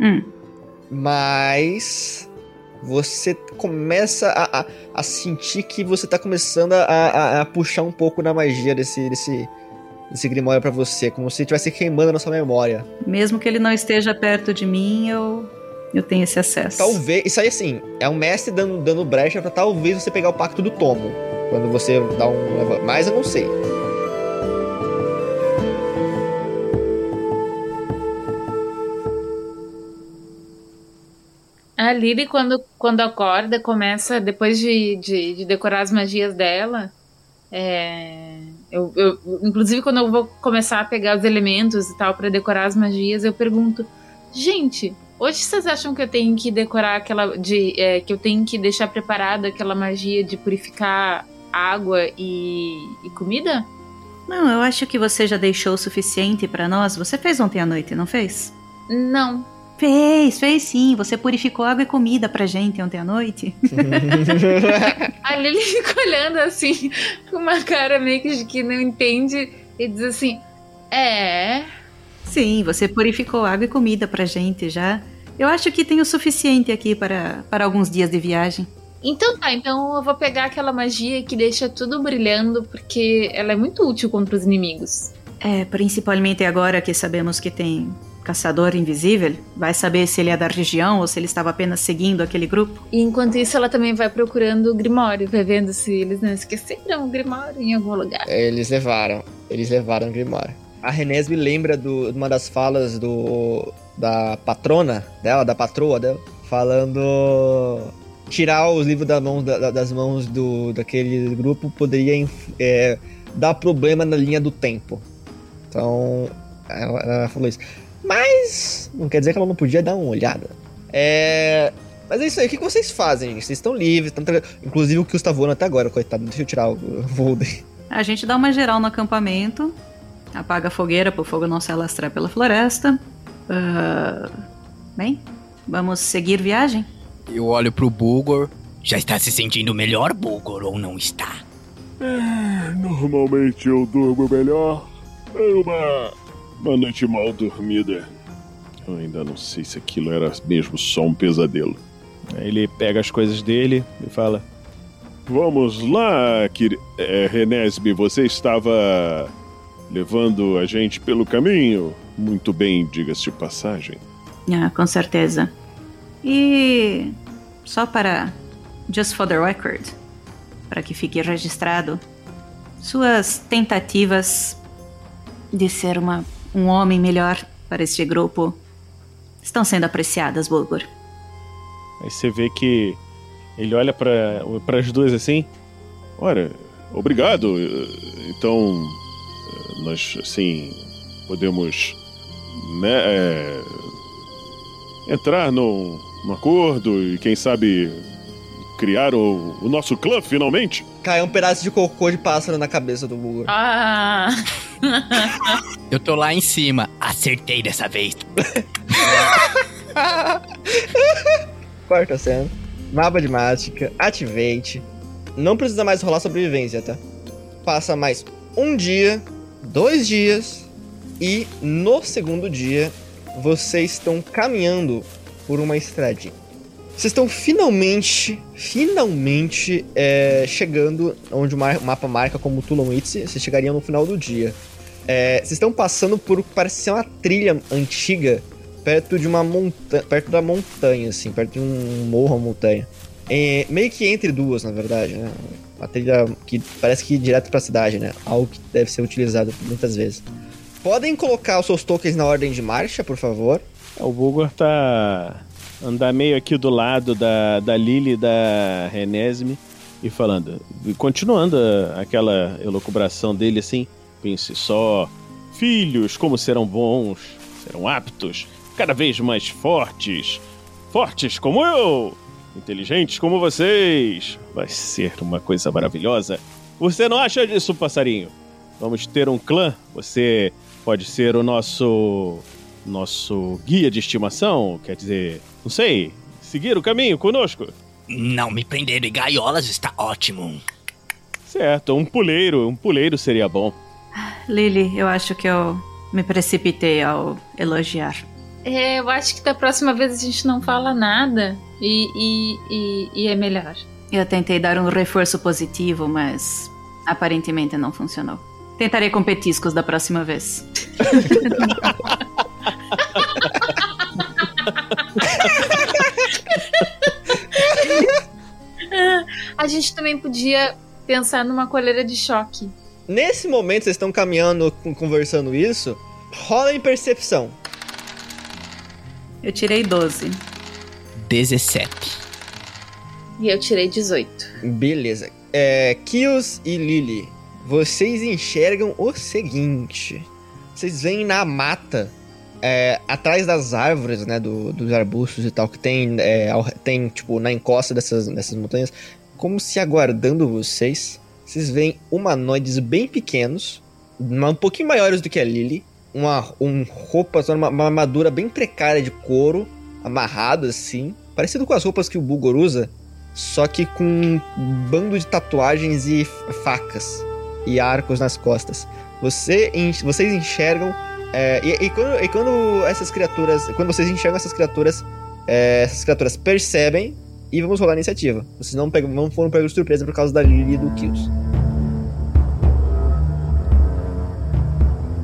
S6: Hum.
S3: Mas você começa a, a, a sentir que você tá começando a, a, puxar um pouco da magia desse, desse, desse Grimório pra você, como se estivesse queimando na sua memória.
S6: Mesmo que ele não esteja perto de mim, eu, eu tenho esse acesso.
S3: Talvez. Isso aí, assim, é um mestre dando, dando brecha pra talvez você pegar o pacto do tomo. Quando você dá um. Mas eu não sei.
S7: A Lily, quando, quando acorda, começa, depois de, de, de decorar as magias dela, é, eu, eu, inclusive quando eu vou começar a pegar os elementos e tal para decorar as magias, eu pergunto, gente, hoje vocês acham que eu tenho que decorar aquela, de, é, que eu tenho que deixar preparada aquela magia de purificar água e, e comida?
S6: Não, eu acho que você já deixou o suficiente pra nós. Você fez ontem à noite, não fez?
S7: Não.
S6: Fez, fez sim. Você purificou água e comida pra gente ontem à noite.
S7: A Lily fica olhando assim, com uma cara meio que de que não entende, e diz assim: É.
S6: Sim, você purificou água e comida pra gente já. Eu acho que tem o suficiente aqui para, para alguns dias de viagem.
S7: Então tá, então eu vou pegar aquela magia que deixa tudo brilhando, porque ela é muito útil contra os inimigos.
S6: É, principalmente agora que sabemos que tem caçador invisível. Vai saber se ele é da região ou se ele estava apenas seguindo aquele grupo.
S7: E enquanto isso, ela também vai procurando o Grimório, vai vendo se eles não esqueceram o Grimório em algum lugar.
S3: Eles levaram. Eles levaram o Grimório. A Renesme lembra do, de uma das falas do da patrona dela, da patroa dela, falando tirar os livros da mão, da, das mãos do, daquele grupo poderia é, dar problema na linha do tempo. Então, ela, ela, falou isso. Mas não quer dizer que ela não podia dar uma olhada. É. Mas é isso aí, o que vocês fazem? Vocês estão livres, estão... inclusive o que está voando até agora, coitado. Deixa eu tirar o voo dele.
S6: A gente dá uma geral no acampamento, apaga a fogueira para o fogo não se alastrar pela floresta. Uh... Bem, vamos seguir viagem?
S5: Eu olho pro Bulgor.
S9: Já está se sentindo melhor, Bulgor, ou não está?
S4: É, normalmente eu durmo melhor. É uma, uma noite mal dormida. Eu ainda não sei se aquilo era mesmo só um pesadelo.
S1: Ele pega as coisas dele e fala:
S4: Vamos lá, quer... é, Renesme, você estava levando a gente pelo caminho? Muito bem, diga-se de passagem.
S6: Ah, com certeza. E só para just for the record, para que fique registrado, suas tentativas de ser uma, um homem melhor para este grupo estão sendo apreciadas, Bulgur.
S1: Aí você vê que ele olha para as duas assim.
S4: Ora, obrigado. Então, nós, assim, podemos, né, é, entrar num, num acordo e, quem sabe, criar o, o nosso clã finalmente?
S3: Cai um pedaço de cocô de pássaro na cabeça do Bulgur.
S7: Ah!
S9: Eu tô lá em cima. Acertei dessa vez.
S3: Quarta cena. Mapa de mágica, ativate. Não precisa mais rolar sobrevivência, tá? Passa mais um dia, dois dias, e no segundo dia vocês estão caminhando por uma estradinha. Vocês estão finalmente, finalmente é, chegando onde o mapa marca como Tulumwitsi. Vocês chegariam no final do dia. É, vocês estão passando por o que parece ser uma trilha antiga perto de uma montanha, perto da montanha, assim, perto de um morro ou montanha. É, meio que entre duas, na verdade, né? Uma trilha que parece que ir direto pra cidade, né? Algo que deve ser utilizado muitas vezes. Podem colocar os seus tokens na ordem de marcha, por favor.
S1: O Bulgor tá. Andar meio aqui do lado da, da Lily da Renesme e falando. Continuando aquela elucubração dele assim. Pense só. Filhos, como serão bons, serão aptos, cada vez mais fortes. Fortes como eu! Inteligentes como vocês! Vai ser uma coisa maravilhosa. Você não acha disso, passarinho? Vamos ter um clã. Você pode ser o nosso nosso guia de estimação, quer dizer, não sei, seguir o caminho conosco.
S9: Não me prender em gaiolas está ótimo.
S1: Certo, um puleiro, um puleiro seria bom.
S6: Lily, eu acho que eu me precipitei ao elogiar.
S7: É, eu acho que da próxima vez a gente não fala nada e, e, e, e é melhor.
S6: Eu tentei dar um reforço positivo, mas aparentemente não funcionou. Tentarei com petiscos da próxima vez.
S7: A gente também podia pensar numa coleira de choque.
S3: Nesse momento, vocês estão caminhando, conversando isso, rola em percepção.
S6: Eu tirei 12.
S9: 17.
S7: E eu tirei 18.
S3: Beleza. É, Kios e Lily, vocês enxergam o seguinte. Vocês veem na mata, é, atrás das árvores, né, do, dos arbustos e tal, que tem, é, tem, tipo, na encosta dessas, dessas montanhas, como se aguardando vocês, vocês veem humanoides bem pequenos, um pouquinho maiores do que a Lily, uma um roupa, uma, uma armadura bem precária de couro, amarrado assim, parecido com as roupas que o Bulgor usa, só que com um bando de tatuagens e facas e arcos nas costas. Você, vocês enxergam é, e, e, quando, e, quando, essas criaturas, quando vocês enxergam essas criaturas, é, essas criaturas percebem e vamos rolar a iniciativa. Vocês não, pegam, não foram pegos de surpresa por causa da Lily e do Kills.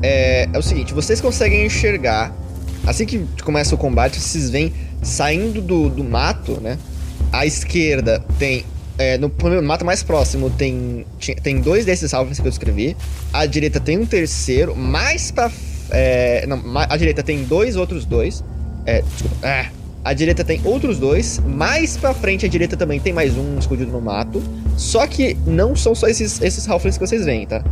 S3: é, é o seguinte, vocês conseguem enxergar, assim que começa o combate, vocês vêm saindo do, do mato, né? À esquerda tem é, no, no, mato mais próximo tem, tem dois desses alvos que eu escrevi. À direita tem um terceiro. Mais pra. É, não, à direita tem dois outros dois. É, desculpa. É, à direita tem outros dois. Mais pra frente, à direita também tem mais um escondido no mato. Só que não são só esses, esses halflings que vocês veem, tá?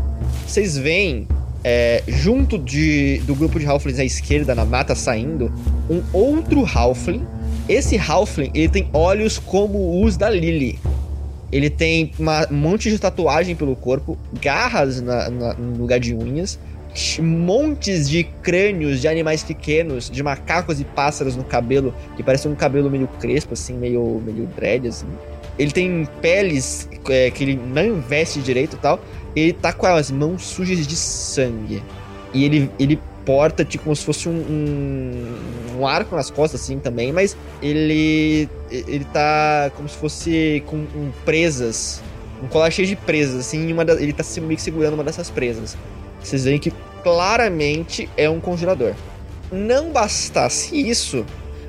S3: Vocês veem é, junto de, do grupo de Halflings à esquerda, na mata saindo, um outro Halfling. Esse Halfling, ele tem olhos como os da Lily. Ele tem uma, um monte de tatuagem pelo corpo, garras na, na, no lugar de unhas, montes de crânios de animais pequenos, de macacos e pássaros no cabelo, que parece um cabelo meio crespo, assim, meio, meio dread, assim. Ele tem peles é, que ele não veste direito e tal, ele tá com as mãos sujas de sangue. E ele, ele porta tipo como se fosse um, um, um, arco nas costas, assim, também, mas ele. ele tá como se fosse com um, presas. Um colar cheio de presas, assim, uma da, ele tá meio que segurando uma dessas presas. Vocês veem que claramente é um congelador. Não bastasse isso,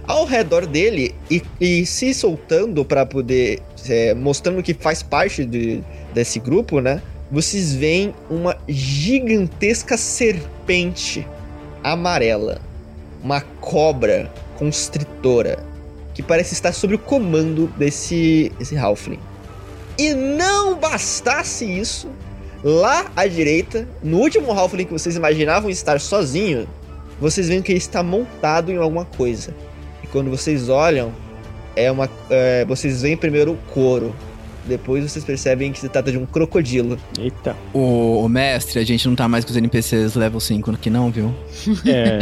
S3: ao redor dele e, e se soltando para poder. É, mostrando que faz parte de, desse grupo, né? vocês veem uma gigantesca serpente amarela, uma cobra constritora que parece estar sob o comando desse esse Halfling. E não bastasse isso, lá à direita, no último Halfling que vocês imaginavam estar sozinho, vocês veem que ele está montado em alguma coisa. E quando vocês olham, é uma, é, vocês veem primeiro o couro. Depois vocês percebem que se trata de um crocodilo.
S1: Eita.
S5: Ô, ô, mestre, a gente não tá mais com os NPCs level 5 aqui não, viu?
S1: É.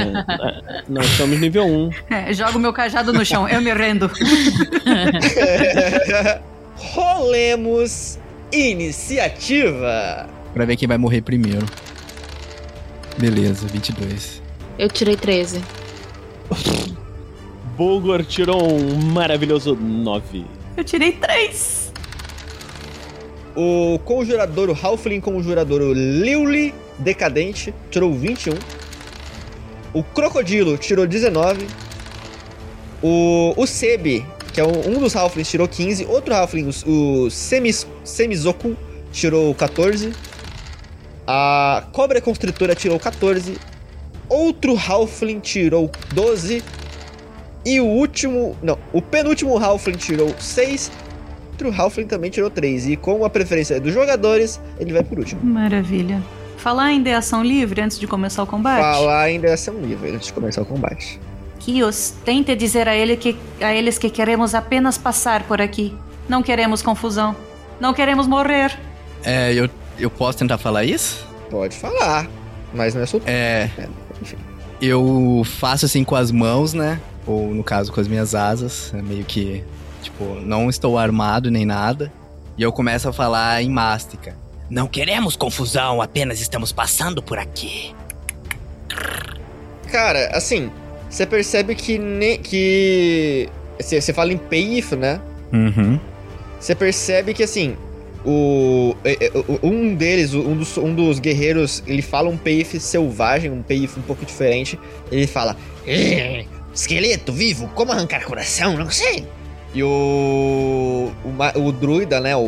S1: nós estamos nível 1.
S6: É, jogo meu cajado no chão, eu me rendo.
S3: Rolemos iniciativa.
S5: Pra ver quem vai morrer primeiro. Beleza, 22.
S7: Eu tirei 13.
S1: Bulgor tirou um maravilhoso 9.
S6: Eu tirei três.
S3: O conjurador, o Halfling conjurador, o Liuli Decadente, tirou 21. O Crocodilo tirou 19. O, o Sebi, que é um, um dos Halflings, tirou 15. Outro Halfling, o, o Semis, Semizoku, tirou 14. A Cobra Constritora tirou 14. Outro Halfling tirou 12. E o último. Não, o penúltimo Halfling tirou 6. Outro Halfling também tirou 3. E com a preferência dos jogadores, ele vai por último.
S6: Maravilha. Falar em ação livre antes de começar o combate?
S3: Falar ainda é um nível antes de começar o combate.
S6: Kios, tente dizer a, ele que, a eles que queremos apenas passar por aqui. Não queremos confusão. Não queremos morrer.
S5: É, eu, eu posso tentar falar isso?
S3: Pode falar, mas não é solto.
S5: É.
S3: É, enfim.
S5: Eu faço assim com as mãos, né? Ou no caso com as minhas asas. É meio que. Tipo, não estou armado nem nada. E eu começo a falar em mástica.
S9: Não queremos confusão, apenas estamos passando por aqui.
S3: Cara, assim, você percebe que. Ne, que você fala em peif, né?
S5: Uhum.
S3: Você percebe que assim. O, é, é, o- um deles, um dos, um dos guerreiros, ele fala um peif selvagem, um peif um pouco diferente. Ele fala:
S10: Eh, esqueleto vivo, como arrancar coração? Não sei.
S3: E o, o, o druida, né? O,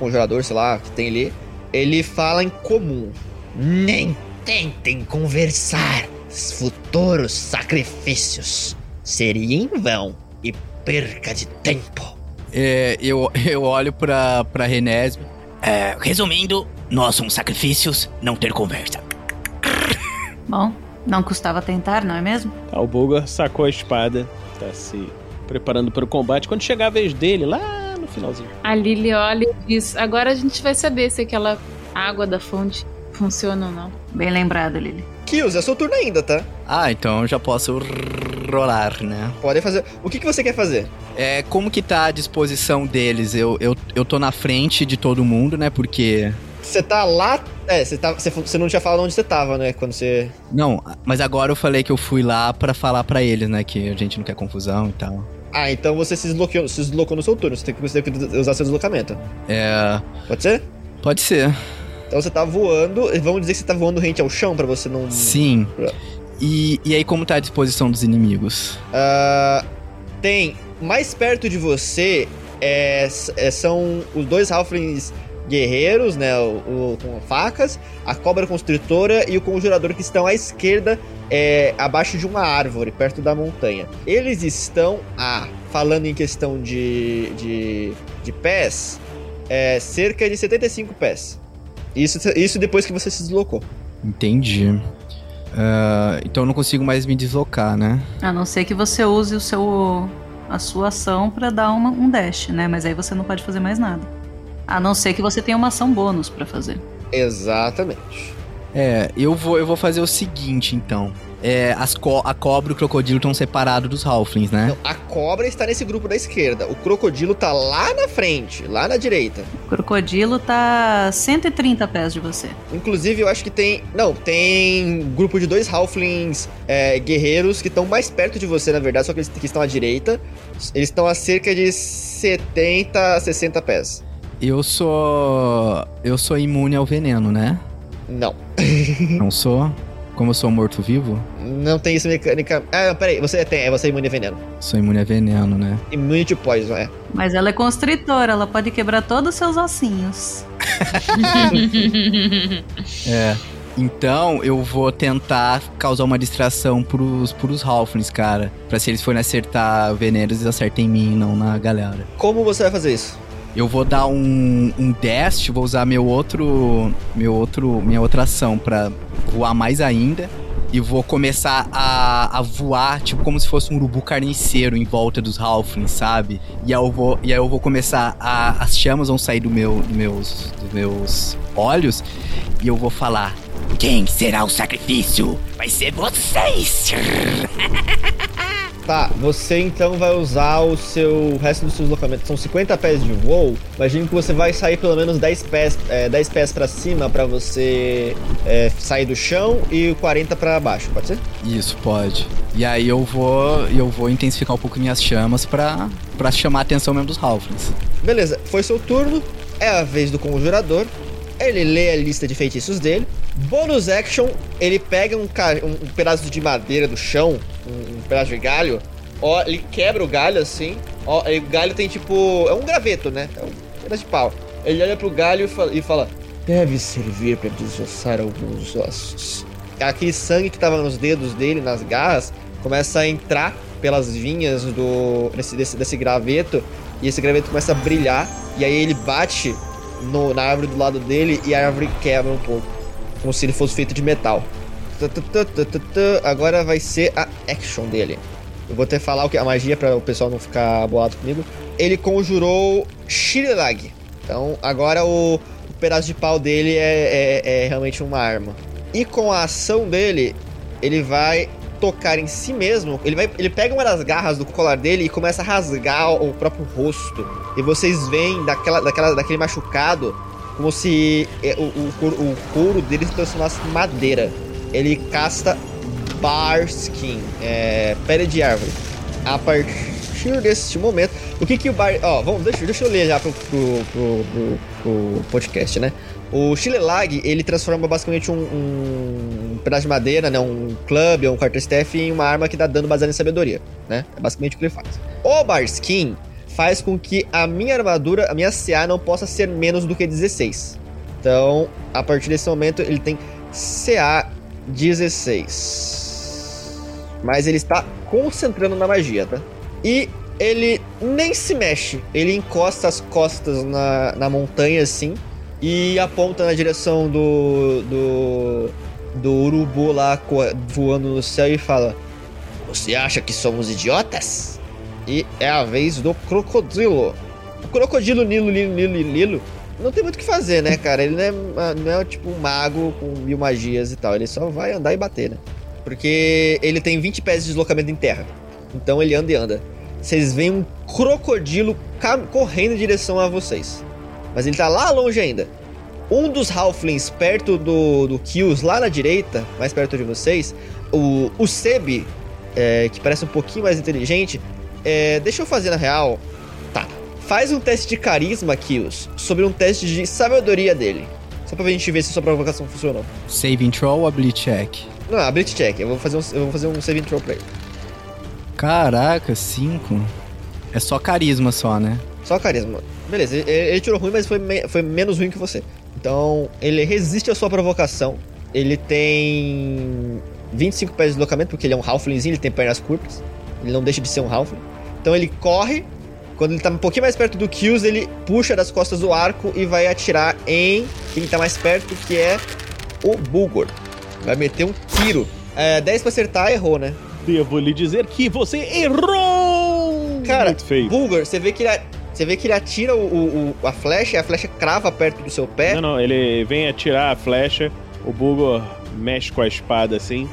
S3: o sei lá, que tem ali, ele fala em comum.
S10: Nem tentem conversar. Os futuros sacrifícios seria em vão e perca de tempo.
S5: É, eu, eu olho pra, pra Renesme.
S9: É, resumindo, nós somos sacrifícios, não ter conversa.
S6: Bom, não custava tentar, não é mesmo?
S1: O Bulgor sacou a espada, tá se preparando para o combate. Quando chegar a vez dele, lá no finalzinho.
S7: A Lily olha e diz: Agora a gente vai saber se aquela água da fonte funciona ou não.
S6: Bem lembrado, Lily.
S3: Kills, é seu turno ainda, tá?
S5: Ah, então eu já posso rolar, né?
S3: Podem fazer. O que, que você quer fazer?
S5: É, como que tá a disposição deles? Eu, eu, eu tô na frente de todo mundo, né? Porque.
S3: Você tá lá. É, você, tá, você, você não tinha falado onde você tava, né? Quando você.
S5: Não, mas agora eu falei que eu fui lá pra falar pra eles, né? Que a gente não quer confusão e tal.
S3: Ah, então você se deslocou, se deslocou no seu turno. Você tem que, você tem que usar seu deslocamento.
S5: É.
S3: Pode ser?
S5: Pode ser.
S3: Então você tá voando. e Vamos dizer que você tá voando rente ao chão pra você não.
S5: Sim. E, e aí, como tá a disposição dos inimigos?
S3: Ah, tem mais perto de você é, é, são os dois Halflings guerreiros, né? O, o- com facas, a cobra constritora e o conjurador que estão à esquerda, é, abaixo de uma árvore, perto da montanha. Eles estão a, falando em questão de, de, de pés, é, cerca de 75 pés. Isso, isso depois que você se deslocou.
S5: Entendi. Ah, então eu não consigo mais me deslocar, né?
S6: A não ser que você use o seu a sua ação pra dar uma, um dash, né? Mas aí você não pode fazer mais nada. A não ser que você tenha uma ação bônus pra fazer.
S3: Exatamente.
S5: É, eu vou, eu vou fazer o seguinte, então. É, as co a cobra e o crocodilo estão separados dos Halflings, né?
S3: Então, a cobra está nesse grupo da esquerda. O crocodilo tá lá na frente, lá na direita.
S6: O crocodilo tá 130 pés de você.
S3: Inclusive, eu acho que tem. Não, tem um grupo de dois Halflings é, guerreiros que estão mais perto de você, na verdade, só que eles que estão à direita. Eles estão a cerca de 70, 60 pés.
S5: Eu sou. Eu sou imune ao veneno, né?
S3: Não.
S5: Não sou? Como eu sou morto-vivo?
S3: Não tem isso mecânica. Ah, peraí, você tem, é você é imune a veneno.
S5: Sou imune a veneno, né?
S3: Imune to poison, é.
S6: Mas ela é constritora, ela pode quebrar todos os seus ossinhos.
S5: É. Então eu vou tentar causar uma distração pros, pros Halflings, cara. Pra se eles forem acertar veneno, eles acertem em mim e não na galera.
S3: Como você vai fazer isso?
S5: Eu vou dar um, um dash, vou usar meu outro. Meu outro. Minha outra ação pra voar mais ainda. e vou começar a, a voar, tipo, como se fosse um urubu carniceiro em volta dos Halflings, sabe? E aí eu vou, e eu vou começar a. As chamas vão sair do meu, do meus, dos meus olhos e eu vou falar.
S9: Quem será o sacrifício? Vai ser vocês!
S3: Tá, você então vai usar o seu o resto dos seus deslocamentos. São 50 pés de voo. Imagino que você vai sair pelo menos 10 pés, é, 10 pés pra cima pra você é, sair do chão e 40 pra baixo, pode ser?
S5: Isso, pode. E aí eu vou. Eu vou intensificar um pouco minhas chamas pra, pra chamar a atenção mesmo dos Halflings.
S3: Beleza, foi seu turno. É a vez do conjurador. Ele lê a lista de feitiços dele. Bônus action, ele pega um, um- pedaço de madeira do chão, um, um pedaço de galho. Ó, ele quebra o galho assim. Ó, o galho tem tipo. É um graveto, né? É um pedaço de pau. Ele olha pro galho e fala, e fala: Deve servir para desossar alguns ossos. Aquele sangue que tava nos dedos dele, nas garras, começa a entrar pelas vinhas do desse, desse, desse graveto. E esse graveto começa a brilhar. E aí ele bate no- na árvore do lado dele e a árvore quebra um pouco. Como se ele fosse feito de metal. Agora vai ser a action dele. Eu vou até falar o que a magia para o pessoal não ficar bolado comigo. Ele conjurou Shirilag. Então agora o, o pedaço de pau dele é, é- é realmente uma arma. E com a ação dele, ele vai tocar em si mesmo. Ele, vai, ele pega uma das garras do colar dele e começa a rasgar o próprio rosto. E vocês veem daquela, daquela, daquele machucado como se é, o, o, o couro dele se transformasse em madeira. Ele casta Barskin, é, pele de árvore. A partir desse momento, o que que o Bar... Ó, vamos, deixa, deixa eu ler já pro, pro, pro, pro- pro podcast, né? O Chilelag, ele transforma basicamente um, um pedaço de madeira, né? Um club ou um quarterstaff em uma arma que dá dano baseado em sabedoria, né? É basicamente o que ele faz. O Barskin faz com que a minha armadura, a minha CA não possa ser menos do que 16. Então, a partir desse momento, ele tem CA 16. Mas ele está concentrando na magia, tá? E ele nem se mexe. Ele encosta as costas na, na montanha assim e aponta na direção do. do. do urubu lá voando no céu e fala: Você acha que somos idiotas? E é a vez do crocodilo. O crocodilo Nilo, Nilo, Nilo, Nilo não tem muito o que fazer, né, cara? Ele não é, não é tipo um mago com mil magias e tal. Ele só vai andar e bater, né? Porque ele tem 20 pés de deslocamento em terra. Então ele anda e anda. Vocês veem um crocodilo correndo em direção a vocês. Mas ele tá lá longe ainda. Um dos Halflings perto do, do Kills, lá na direita, mais perto de vocês, o, o Seb, é, que parece um pouquinho mais inteligente, é, deixa eu fazer na real. Tá. Faz um teste de carisma, Kills, sobre um teste de sabedoria dele. Só pra gente ver se sua provocação funcionou.
S5: Saving throw ou ability check?
S3: Não, a Blitz check. Eu vou fazer um, eu vou fazer um saving throw pra ele.
S5: Caraca, 5. É só carisma só, né?
S3: Só carisma. Beleza, ele, ele tirou ruim, mas foi, me- foi menos ruim que você. Então, ele resiste à sua provocação. Ele tem 25 pés de deslocamento, porque ele é um halflingzinho, ele tem pernas curtas. Ele não deixa de ser um halfling. Então ele corre. Quando ele tá um pouquinho mais perto do Kills, ele puxa das costas o arco e vai atirar em quem tá mais perto, que é o Bulgor. Vai meter um tiro. É, 10 pra acertar, errou, né?
S1: Devo lhe dizer que você errou!
S3: Cara,
S1: Muito feio.
S3: Bulgor, você vê que ele, você vê que ele atira o, o- o- a flecha e a flecha crava perto do seu pé.
S1: Não, não, ele vem atirar a flecha, o Bulgor mexe com a espada assim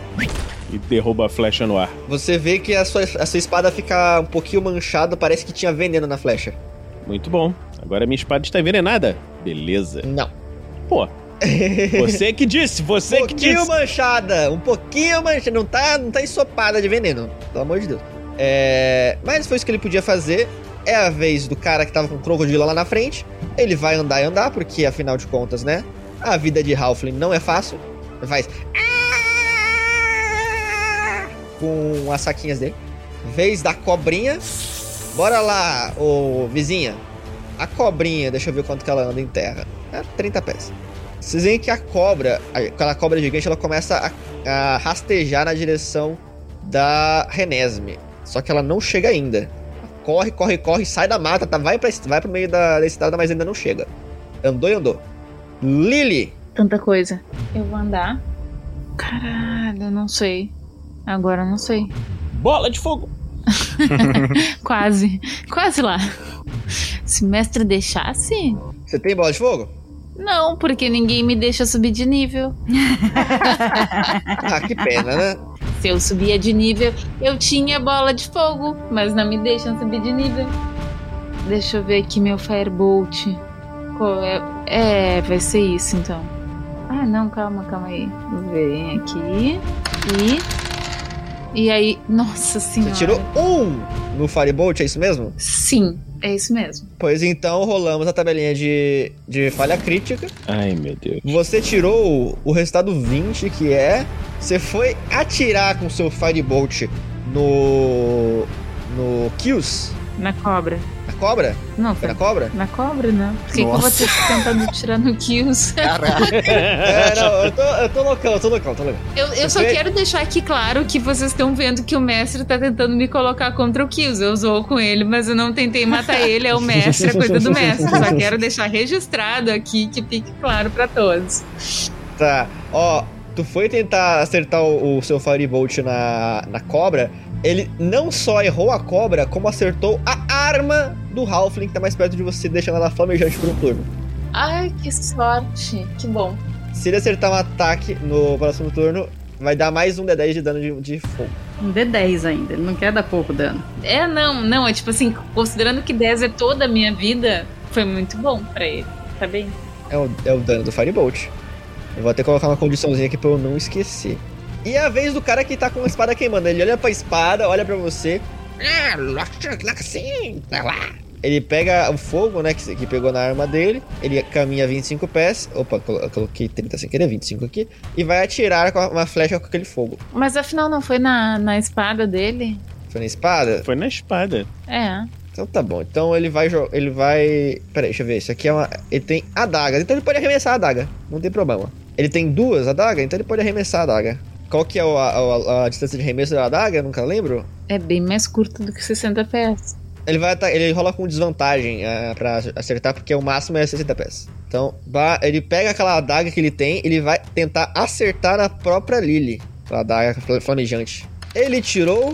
S1: e derruba a flecha no ar.
S3: Você vê que a sua, a sua espada fica um pouquinho manchada, parece que tinha veneno na flecha.
S1: Muito bom. Agora minha espada está envenenada. Beleza.
S3: Não.
S1: Pô, você que disse, você
S3: um
S1: que
S3: pouquinho
S1: disse.
S3: manchada, um pouquinho manchada, não tá, não tá ensopada de veneno, pelo amor de Deus. É, mas foi isso que ele podia fazer. É a vez do cara que tava com o crocodilo lá na frente. Ele vai andar e andar, porque afinal de contas, né? A vida de Halfling não é fácil. Ele faz. Com as saquinhas dele. Vez da cobrinha. Bora lá, ô vizinha. A cobrinha, deixa eu ver quanto que ela anda em terra. É 30 pés. Vocês veem que a cobra, aquela cobra gigante, ela começa a, a rastejar na direção da Renesme. Só que ela não chega ainda. Corre, corre, corre, sai da mata, tá? vai, pra, vai pro meio da, da estrada, mas ainda não chega. Andou e andou. Lily,
S7: Tanta coisa. Eu vou andar. Caralho, eu não sei. Agora eu não sei.
S1: Bola de fogo!
S7: Quase. Quase lá. Se o mestre deixasse?
S3: Você tem bola de fogo?
S7: Não, porque ninguém me deixa subir de nível.
S3: Ah, que pena, né?
S7: Se eu subia de nível, eu tinha bola de fogo, mas não me deixam subir de nível. Deixa eu ver aqui meu Firebolt. Qual é? É, vai ser isso então. Ah, não, calma, calma aí. Vem aqui. E. E aí, nossa senhora.
S3: Você tirou um no Firebolt, é isso mesmo?
S7: Sim, é isso mesmo.
S3: Pois então, rolamos a tabelinha de, de falha crítica.
S1: Ai, meu Deus.
S3: Você tirou o resultado 20, que é. Você foi atirar com seu Firebolt no. no Kills.
S7: Na cobra.
S3: Na cobra?
S7: Não,
S3: Foi na cobra?
S7: Na cobra, não. Por que, que eu vou
S3: Nossa.
S7: ter tentando tirar no Kills?
S3: É, não, eu tô, eu tô loucão, eu tô loucão, tô loucão.
S7: Eu, eu só
S3: Você-
S7: quero deixar aqui claro que vocês estão vendo que o mestre tá tentando me colocar contra o Kills. Eu zoo com ele, mas eu não tentei matar ele, é o mestre, é coisa do mestre. Só quero deixar registrado aqui que fique claro pra todos.
S3: Tá, ó, tu foi tentar acertar o, o seu Firebolt na, na cobra, ele não só errou a cobra, como acertou a arma do Halfling que tá mais perto de você, deixando ela flamejante por um turno.
S7: Ai, que sorte. Que bom.
S3: Se ele acertar um ataque no próximo turno, vai dar mais um D10 de dano de, de fogo.
S6: Um D10 ainda, ele não quer dar pouco dano.
S7: É, não, não, é tipo assim, considerando que 10 é toda a minha vida, foi muito bom pra ele. Tá bem?
S3: É o, é o dano do Firebolt. Eu vou até colocar uma condiçãozinha aqui pra eu não esquecer. E é a vez do cara que tá com a espada queimando. Ele olha pra espada, olha pra você.
S10: Ah, assim, tá lá.
S3: Ele pega o fogo, né, que, que pegou na arma dele. Ele caminha 25 pés. Opa, coloquei 30 sem querer, 25 aqui. E vai atirar com a- uma flecha com aquele fogo.
S7: Mas afinal não foi na, na espada dele?
S3: Foi na espada?
S1: Foi na espada.
S7: É.
S3: Então tá bom. Então ele vai ele vai. Peraí, deixa eu ver. Isso aqui é uma. Ele tem adagas. Então ele pode arremessar a adaga. Não tem problema. Ele tem duas adagas, então ele pode arremessar a adaga. Qual que é a, a- a distância de arremesso da adaga? Eu nunca lembro.
S7: É bem mais curto do que 60 pés.
S3: Ele vai ele rola com desvantagem ah, pra acertar, porque o máximo é 60 pés. Então, ele pega aquela adaga que ele tem, ele vai tentar acertar na própria Lily. Aquela adaga fla- flamejante. Ele tirou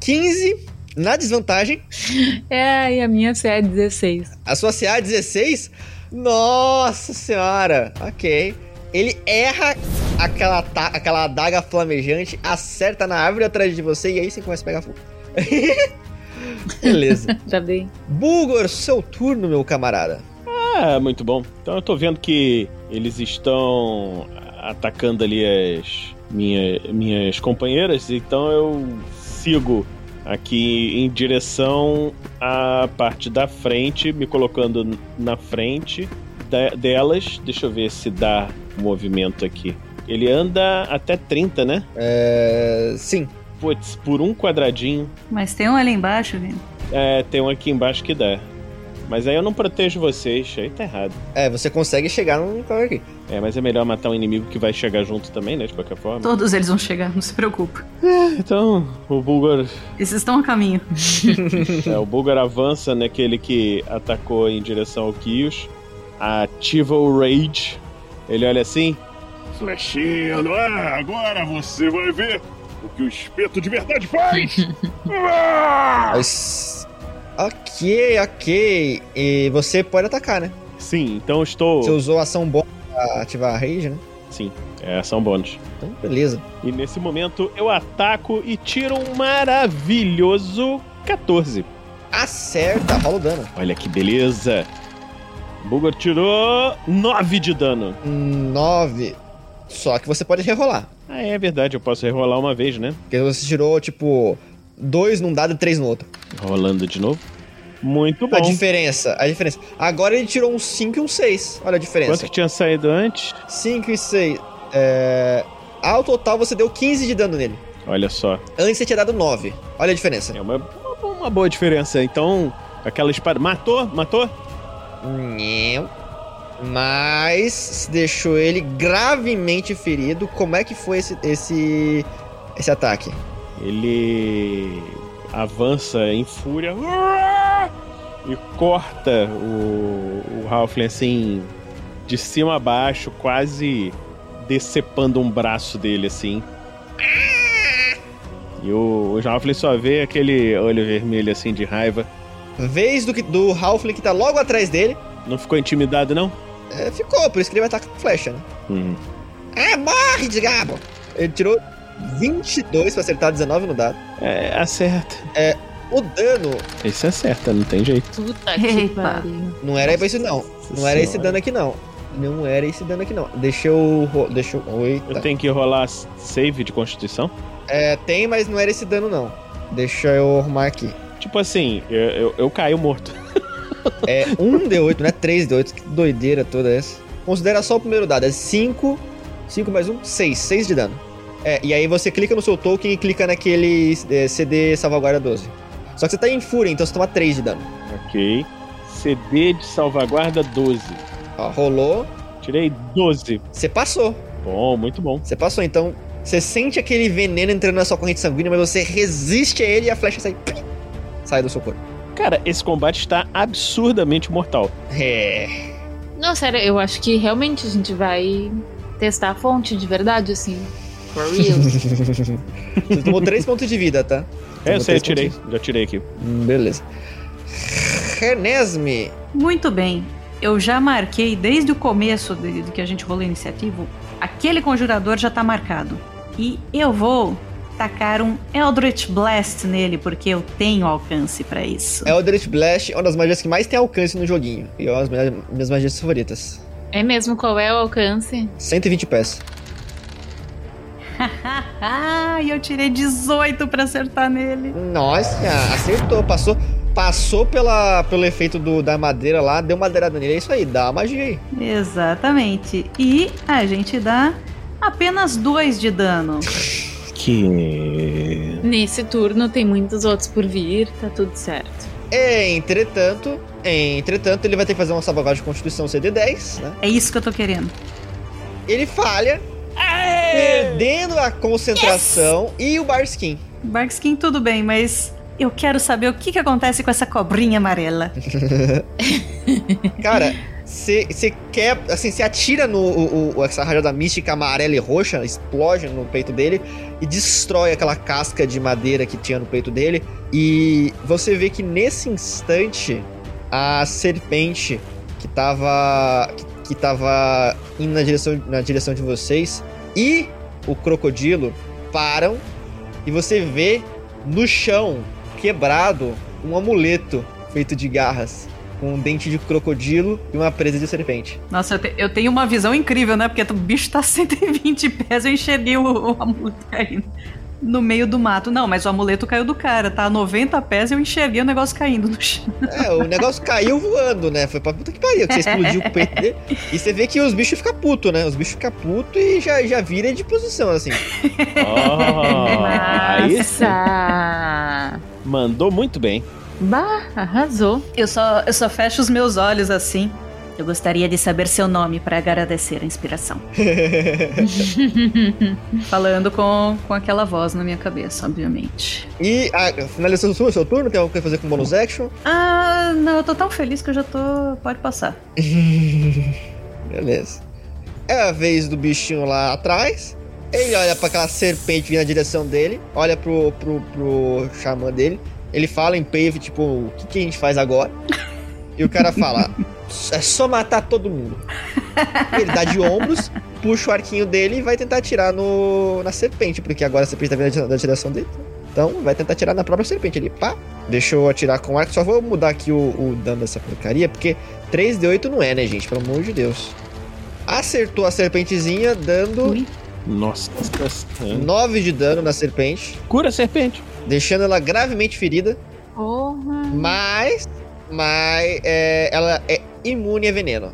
S3: 15 na desvantagem.
S7: É, e a minha CA é 16.
S3: A sua CA é 16? Nossa senhora! Ok. Ele erra aquela, ta- aquela adaga flamejante, acerta na árvore atrás de você e aí você começa a pegar fogo. Beleza.
S7: Tá bem.
S3: Bulgor, seu turno, meu camarada.
S1: Ah, muito bom. Então eu tô vendo que eles estão atacando ali as minha, minhas companheiras, então eu sigo aqui em direção à parte da frente, me colocando na frente delas. Deixa eu ver se dá movimento aqui. Ele anda até 30, né?
S3: É. Sim.
S1: Putz, por um quadradinho.
S6: Mas tem um ali embaixo, Vini.
S1: É, tem um aqui embaixo que dá. Mas aí eu não protejo vocês, aí tá errado.
S3: É, você consegue chegar num lugar aqui.
S1: É, mas é melhor matar um inimigo que vai chegar junto também, né? De qualquer forma.
S6: Todos eles vão chegar, não se preocupe.
S1: Então, o Bulgar.
S6: Esses estão a caminho.
S1: é, o Bulgar avança naquele que atacou em direção ao Kios. Ativa o Rage. Ele olha assim.
S4: Flechinha no ar, agora você vai ver o que o espeto de verdade faz! Ah!
S3: Mas... Ok, ok. E você pode atacar, né?
S1: Sim, então eu estou.
S3: Você usou a ação bônus pra ativar a rage, né?
S1: Sim, é ação bônus.
S3: Então, beleza.
S1: E nesse momento eu ataco e tiro um maravilhoso 14.
S3: Acerta, rola o dano.
S1: Olha que beleza. Bulgar tirou 9 de dano.
S3: 9. Só que você pode rerolar.
S1: Ah, é verdade, eu posso rerolar uma vez, né?
S3: Porque você tirou, tipo, 2 num dado e 3 no outro.
S1: Rolando de novo. Muito bom.
S3: A diferença, a diferença. Agora ele tirou um 5 e um 6. Olha a diferença.
S1: Quanto que tinha saído antes?
S3: 5 e 6. É... Ao total você deu 15 de dano nele.
S1: Olha só.
S3: Antes você tinha dado 9. Olha a diferença.
S1: É uma, uma, uma boa diferença. Então, aquela espada. Matou? Matou?
S3: Não. Mas deixou ele gravemente ferido. Como é que foi esse, esse, esse ataque?
S1: Ele avança em fúria e corta o, o Halfling assim de cima a baixo, quase decepando um braço dele assim. E o, o Halfling só vê aquele olho vermelho assim de raiva.
S3: Vez do, que- do Halfling que tá logo atrás dele.
S1: Não ficou intimidado, não?
S3: É, ficou, por isso que ele vai estar com flecha, né?
S1: Uhum.
S3: É, morre, desgabo! Ele tirou 22 pra acertar 19 no dado.
S1: É, acerta.
S3: É, o dano
S1: Esse acerta, não tem jeito.
S7: Puta que pariu.
S3: não era esse não. Não era esse
S1: Senhora.
S3: dano aqui não. Não era esse dano aqui não. Deixa eu... Deixa eu... Eita.
S1: Eu tenho que rolar save de constituição?
S3: É, tem, mas não era esse dano não. Deixa eu arrumar aqui.
S1: Tipo assim, eu, eu, eu caio morto.
S3: É 1 D8, não é 3 D8. Que doideira toda essa. Considera só o primeiro dado. É 5. 5 mais 1, 6. 6 de dano. É, e aí você clica no seu token e clica naquele é, CD salvaguarda 12. Só que você tá em fúria, então você toma 3 de dano.
S1: Ok. CD de salvaguarda 12.
S3: Ó, rolou.
S1: Tirei 12.
S3: Você passou.
S1: Bom, muito bom.
S3: Você passou, então você sente aquele veneno entrando na sua corrente sanguínea, mas você resiste a ele e a flecha sai. pim, Sai do seu corpo.
S1: Cara, esse combate está absurdamente mortal.
S3: É.
S7: Não, sério, eu acho que realmente a gente vai testar a fonte de verdade, assim. For real.
S3: Você tomou 3 pontos de vida, tá?
S1: É, eu sei, eu
S3: três
S1: tirei.
S3: pontos
S1: Já tirei aqui.
S3: Hum, Beleza. Renesme.
S6: Muito bem. Eu já marquei desde o começo de, de que a gente rolou a iniciativa. Aquele conjurador já tá marcado. E eu vou tacar um Eldritch Blast nele, porque eu tenho alcance pra isso.
S3: Eldritch Blast é uma das magias que mais tem alcance no joguinho. E é uma das minhas- magias favoritas.
S7: é mesmo? Qual é o alcance?
S3: 120 pés.
S6: ah, e eu tirei 18 pra acertar nele.
S3: Nossa, acertou. Passou, passou pela, pelo efeito do, da madeira lá, deu madeirada nele. É isso aí, dá uma magia aí.
S6: Exatamente. E a gente dá apenas 2 de dano.
S1: Que.
S7: Nesse turno tem muitos outros por vir, tá tudo certo.
S3: Entretanto, entretanto, ele vai ter que fazer uma salvaguarda de constituição CD10, né?
S6: É isso que eu tô querendo.
S3: Ele falha, perdendo a concentração e o Barskin.
S6: Barkskin, tudo bem, mas eu quero saber o que, que acontece com essa cobrinha amarela.
S3: Cara, você quer. Assim, você atira no. O, o- essa rajada mística amarela e roxa, explode no peito dele e destrói aquela casca de madeira que tinha no peito dele. E você vê que nesse instante a serpente que tava. que, que tava indo na direção, na direção de vocês e o crocodilo param e você vê no chão quebrado um amuleto feito de garras com um dente de crocodilo e uma presa de serpente.
S6: Nossa, eu, te- eu tenho uma visão incrível, né? Porque o bicho tá 120 pés, eu enxerguei o, o amuleto caindo no meio do mato. Não, mas o amuleto caiu do cara, tá a 90 pés, eu enxerguei o negócio caindo no chão.
S3: É, o negócio caiu voando, né? Foi pra puta que pariu, que você explodiu o peito dele. E você vê que os bichos ficam putos, né? Os bichos ficam putos e já, já vira de posição, assim.
S1: Oh, aí sim.
S7: Nossa!
S1: Mandou muito bem.
S7: Bah, arrasou.
S6: Eu só, eu só fecho os meus olhos assim. Eu gostaria de saber seu nome pra agradecer a inspiração. Falando com, com aquela voz na minha cabeça, obviamente.
S3: E a, finalizou o seu, seu turno, tem algo que fazer com bonus action?
S6: Ah, não, eu tô tão feliz que eu já tô. Pode passar.
S3: Beleza. É a vez do bichinho lá atrás. Ele olha pra aquela serpente vindo na direção dele, olha pro, pro, pro xamã dele. Ele fala em Pave, tipo, o que, que a gente faz agora? E o cara fala: é só matar todo mundo. Ele dá de ombros, puxa o arquinho dele e vai tentar atirar no, na serpente, porque agora a serpente tá vindo na direção dele. Então vai tentar atirar na própria serpente ali. Pá! Deixa eu atirar com arco. Só vou mudar aqui o, o dano dessa porcaria, porque 3D8 não é, né, gente? Pelo amor de Deus. Acertou a serpentezinha, dando
S6: Ui.
S1: Nossa, bastante.
S3: 9 de dano na serpente,
S1: Cura a serpente.
S3: deixando ela gravemente ferida.
S7: Porra.
S3: Mas. Mas. é, ela é imune a veneno.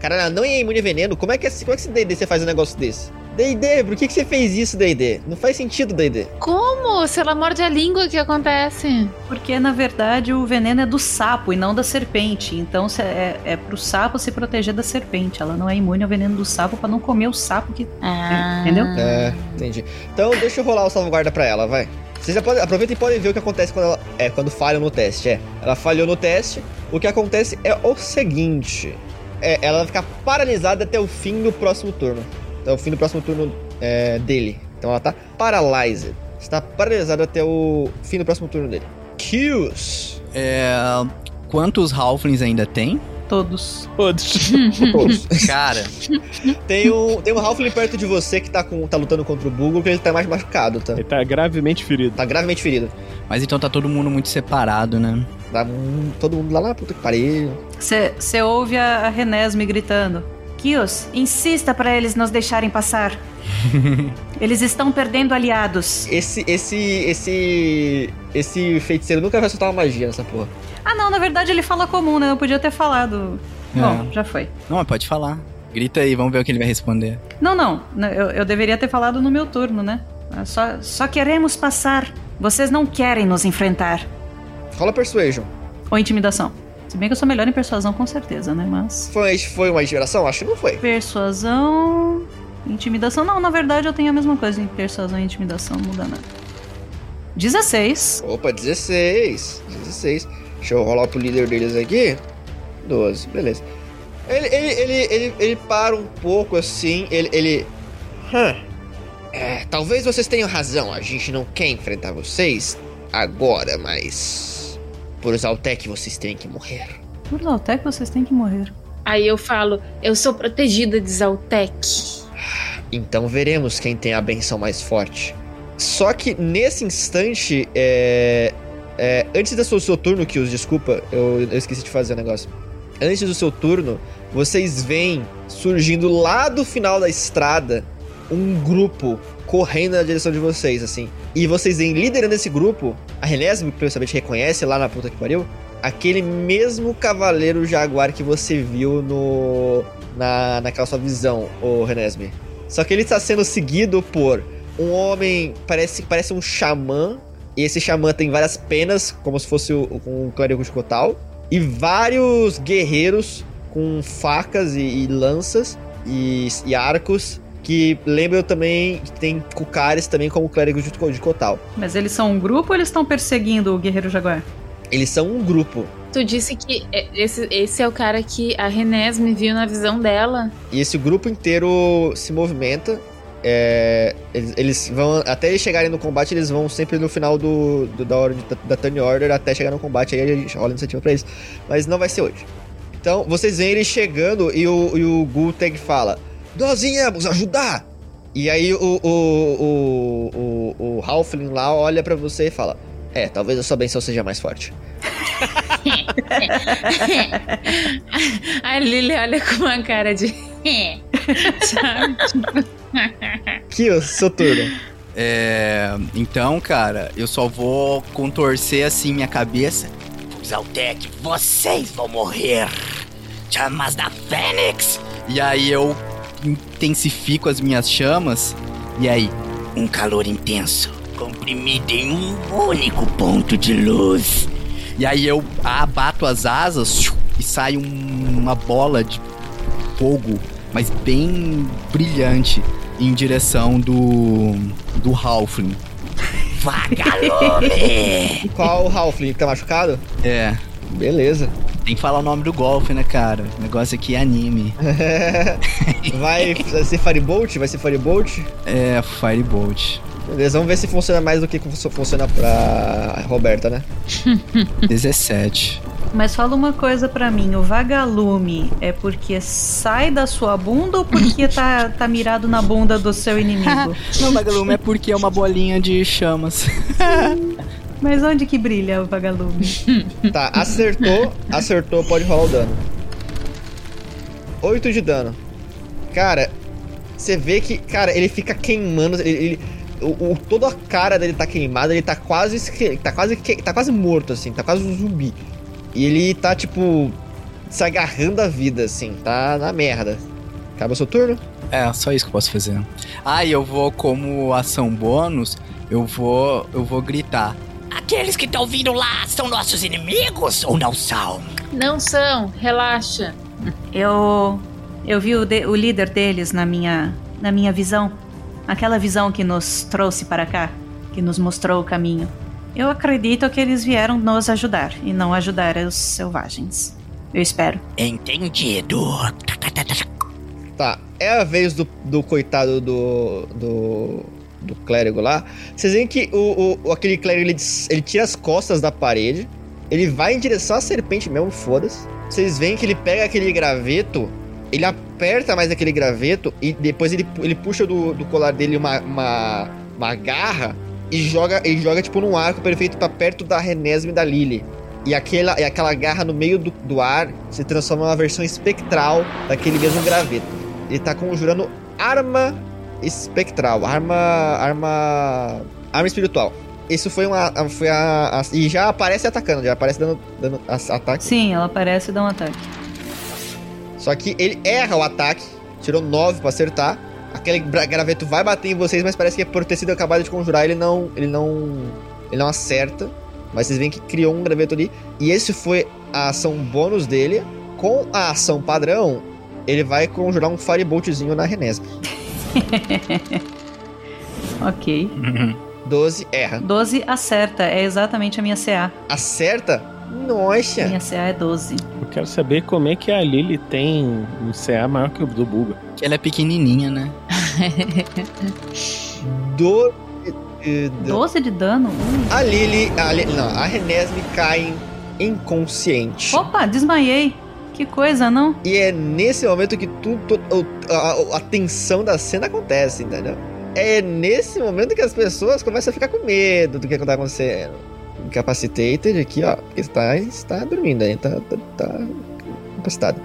S3: Cara, ela não é imune a veneno. Como é que, esse- como é que esse DD você faz um negócio desse? DD, por que, que você fez isso, DD? Não faz sentido, DD.
S7: Como? Se ela morde a língua, o que acontece?
S6: Porque, na verdade, o veneno é do sapo e não da serpente. Então se- é, é pro sapo se proteger da serpente. Ela não é imune ao veneno do sapo pra não comer o sapo que.
S7: Ah.
S6: Entendeu?
S3: É, entendi. Então deixa eu rolar o salvaguarda pra ela, vai. Vocês já podem, aproveitem e podem ver o que acontece quando ela. É, quando falham no teste. É. Ela falhou no teste. O que acontece é o seguinte. É, ela vai ficar paralisada até o fim do próximo turno. Até o fim do próximo turno é, dele. Então ela tá paralyzed. Está paralisada até o fim do próximo turno dele. Kills.
S5: É. Quantos Halflings ainda tem?
S6: Todos.
S1: Todos.
S3: Todos.
S5: Cara,
S3: tem um, tem um Halfling perto de você que tá, com, tá lutando contra o Bugle, que ele tá mais machucado, tá?
S1: Ele tá gravemente ferido.
S3: Tá gravemente ferido.
S5: mas então tá todo mundo muito separado, né?
S3: Tá um- todo mundo lá na puta que pariu.
S6: Você ouve a, a Renesme gritando. Kios, insista pra eles nos deixarem passar. eles estão perdendo aliados.
S3: Esse, esse, esse, esse feiticeiro nunca vai soltar uma magia nessa porra.
S6: Ah, não, na verdade ele fala comum, né? Eu podia ter falado. Bom, já foi.
S5: Não, mas pode falar. Grita aí, vamos ver o que ele vai responder.
S6: Não, não. N- Eu, eu deveria ter falado no meu turno, né? Ah, Só, só queremos passar. Vocês não querem nos enfrentar.
S3: Rola Persuasion.
S6: Ou intimidação. Se bem que eu sou melhor em persuasão, com certeza, né? Mas.
S3: Foi, foi uma inspiração? Acho que não foi.
S6: Persuasão. Intimidação. Não, na verdade eu tenho a mesma coisa em persuasão e intimidação, não muda nada. 16.
S3: Opa, 16. 16. Deixa eu rolar pro líder deles aqui. 12, beleza. Ele, ele, ele, ele, ele para um pouco assim, ele. ele... É, talvez vocês tenham razão, a gente não quer enfrentar vocês agora, mas. Por Zaltec vocês têm que morrer.
S6: Por Zaltec vocês têm que morrer.
S7: Aí eu falo, eu sou protegida de Zaltec.
S3: Então veremos quem tem a benção mais forte. Só que nesse instante, é, é, antes do seu, seu turno, Kills, desculpa, eu, eu esqueci de fazer o negócio. Antes do seu turno, vocês veem surgindo lá do final da estrada um grupo correndo na direção de vocês, assim. E vocês veem liderando esse grupo, a Renesme, que principalmente reconhece lá na puta que pariu, aquele mesmo cavaleiro jaguar que você viu no na, naquela sua visão, o Renesme. Só que ele está sendo seguido por um homem, parece, parece um xamã, e esse xamã tem várias penas, como se fosse um clérigo de Kotal, e vários guerreiros com facas e, e lanças e, e arcos, que lembram também que tem cucares também como clérigos de, de Kotal.
S6: Mas eles são um grupo ou eles estão perseguindo o Guerreiro Jaguar?
S3: Eles são um grupo.
S7: Tu disse que é, esse, esse é o cara que a Renés me viu na visão dela.
S3: E esse grupo inteiro se movimenta. é, eles, eles vão. Até eles chegarem no combate, eles vão sempre no final do, do- da hora de- da, da turn order até chegar no combate. Aí a gente rola a iniciativa pra eles. Mas não vai ser hoje. Então, vocês veem eles chegando e o, e o Gulteg fala: Nós viemos ajudar! E aí o, o, o, o, o Halfling lá olha pra você e fala: É, talvez a sua benção seja mais forte.
S7: a Lily olha com uma cara de. Sabe?
S3: Que turno.
S5: É. Então, cara, eu só vou contorcer assim minha cabeça.
S9: Zaltec, vocês vão morrer. Chamas da Fênix.
S5: E aí eu intensifico as minhas chamas. E aí,
S9: Um calor intenso, comprimido em um único ponto de luz.
S5: E aí eu abato as asas e sai um- uma bola de fogo, mas bem brilhante, em direção do. do Halfling.
S9: Vagalume!
S3: Qual o Halfling que tá machucado?
S5: É.
S3: Beleza.
S5: Tem que falar o nome do golfe, né, cara? O negócio aqui é anime.
S3: vai ser Firebolt? Vai ser Firebolt?
S5: É, Firebolt.
S3: Beleza, vamos ver se funciona mais do que fun- funciona pra Roberta, né?
S5: 17.
S6: Mas fala uma coisa pra mim, o vagalume é porque sai da sua bunda ou porque tá, tá mirado na bunda do seu inimigo?
S5: Não, vagalume é porque é uma bolinha de chamas.
S6: Mas onde que brilha o vagalume?
S3: Tá, acertou, acertou, pode rolar o dano. 8 de dano. Cara, você vê que, cara, ele fica queimando, ele, ele- o, o- toda a cara dele tá queimada, ele tá quase, esque- tá quase, que- tá quase morto, assim, tá quase um zumbi. E ele tá, tipo, se agarrando a vida, assim, tá na merda. Acaba o seu turno?
S5: É, só isso que eu posso fazer. Ah, e eu vou, como ação bônus, eu vou. eu vou gritar.
S9: Aqueles que estão vindo lá são nossos inimigos ou não são?
S7: Não são, relaxa.
S6: Eu eu vi o, de- o líder deles na minha na minha visão, aquela visão que nos trouxe para cá, que nos mostrou o caminho. Eu acredito que eles vieram nos ajudar e não ajudar os selvagens. Eu espero.
S9: Entendido.
S3: Tá, É a vez do, do coitado do, do, do clérigo lá. Vocês veem que o, o, aquele clérigo ele, ele tira as costas da parede. Ele vai em direção à serpente mesmo, foda-se. Vocês veem que ele pega aquele graveto, ele aperta mais aquele graveto e depois ele, ele puxa do, do colar dele uma, uma, uma garra e joga, e joga tipo num arco perfeito pra perto da Renesme e da Lily. E aquela, e aquela garra no meio do, do ar se transforma numa versão espectral daquele mesmo graveto. Ele tá conjurando arma espectral, arma. arma. arma espiritual. Isso foi uma. Foi a, a, e já aparece atacando, já aparece dando, dando ataque.
S6: Sim, ela aparece e dá um ataque.
S3: Só que ele erra o ataque, tirou 9 para acertar. Aquele graveto vai bater em vocês, mas parece que por ter sido acabado de conjurar, ele não. ele não. ele não acerta. Mas vocês veem que criou um graveto ali. E esse foi a ação bônus dele. Com a ação padrão, ele vai conjurar um fireboltzinho na Renesme.
S6: ok.
S3: 12 erra.
S6: 12 acerta, é exatamente a minha CA.
S3: Acerta? Nossa!
S6: Minha CA é 12.
S1: Eu quero saber como é que a Lily tem um CA maior que o do Buga.
S5: Que ela é pequenininha, né?
S3: Do
S6: 12 de dano?
S3: A Lily, a Lily, não, a Renesme cai inconsciente.
S6: Opa, desmaiei. Que coisa, não?
S3: E é nesse momento que tudo, a, a tensão da cena acontece, entendeu? É nesse momento que as pessoas começam a ficar com medo do que está acontecendo. Incapacitated aqui, ó, porque está, está dormindo aí, tá, tá, tá capacitado.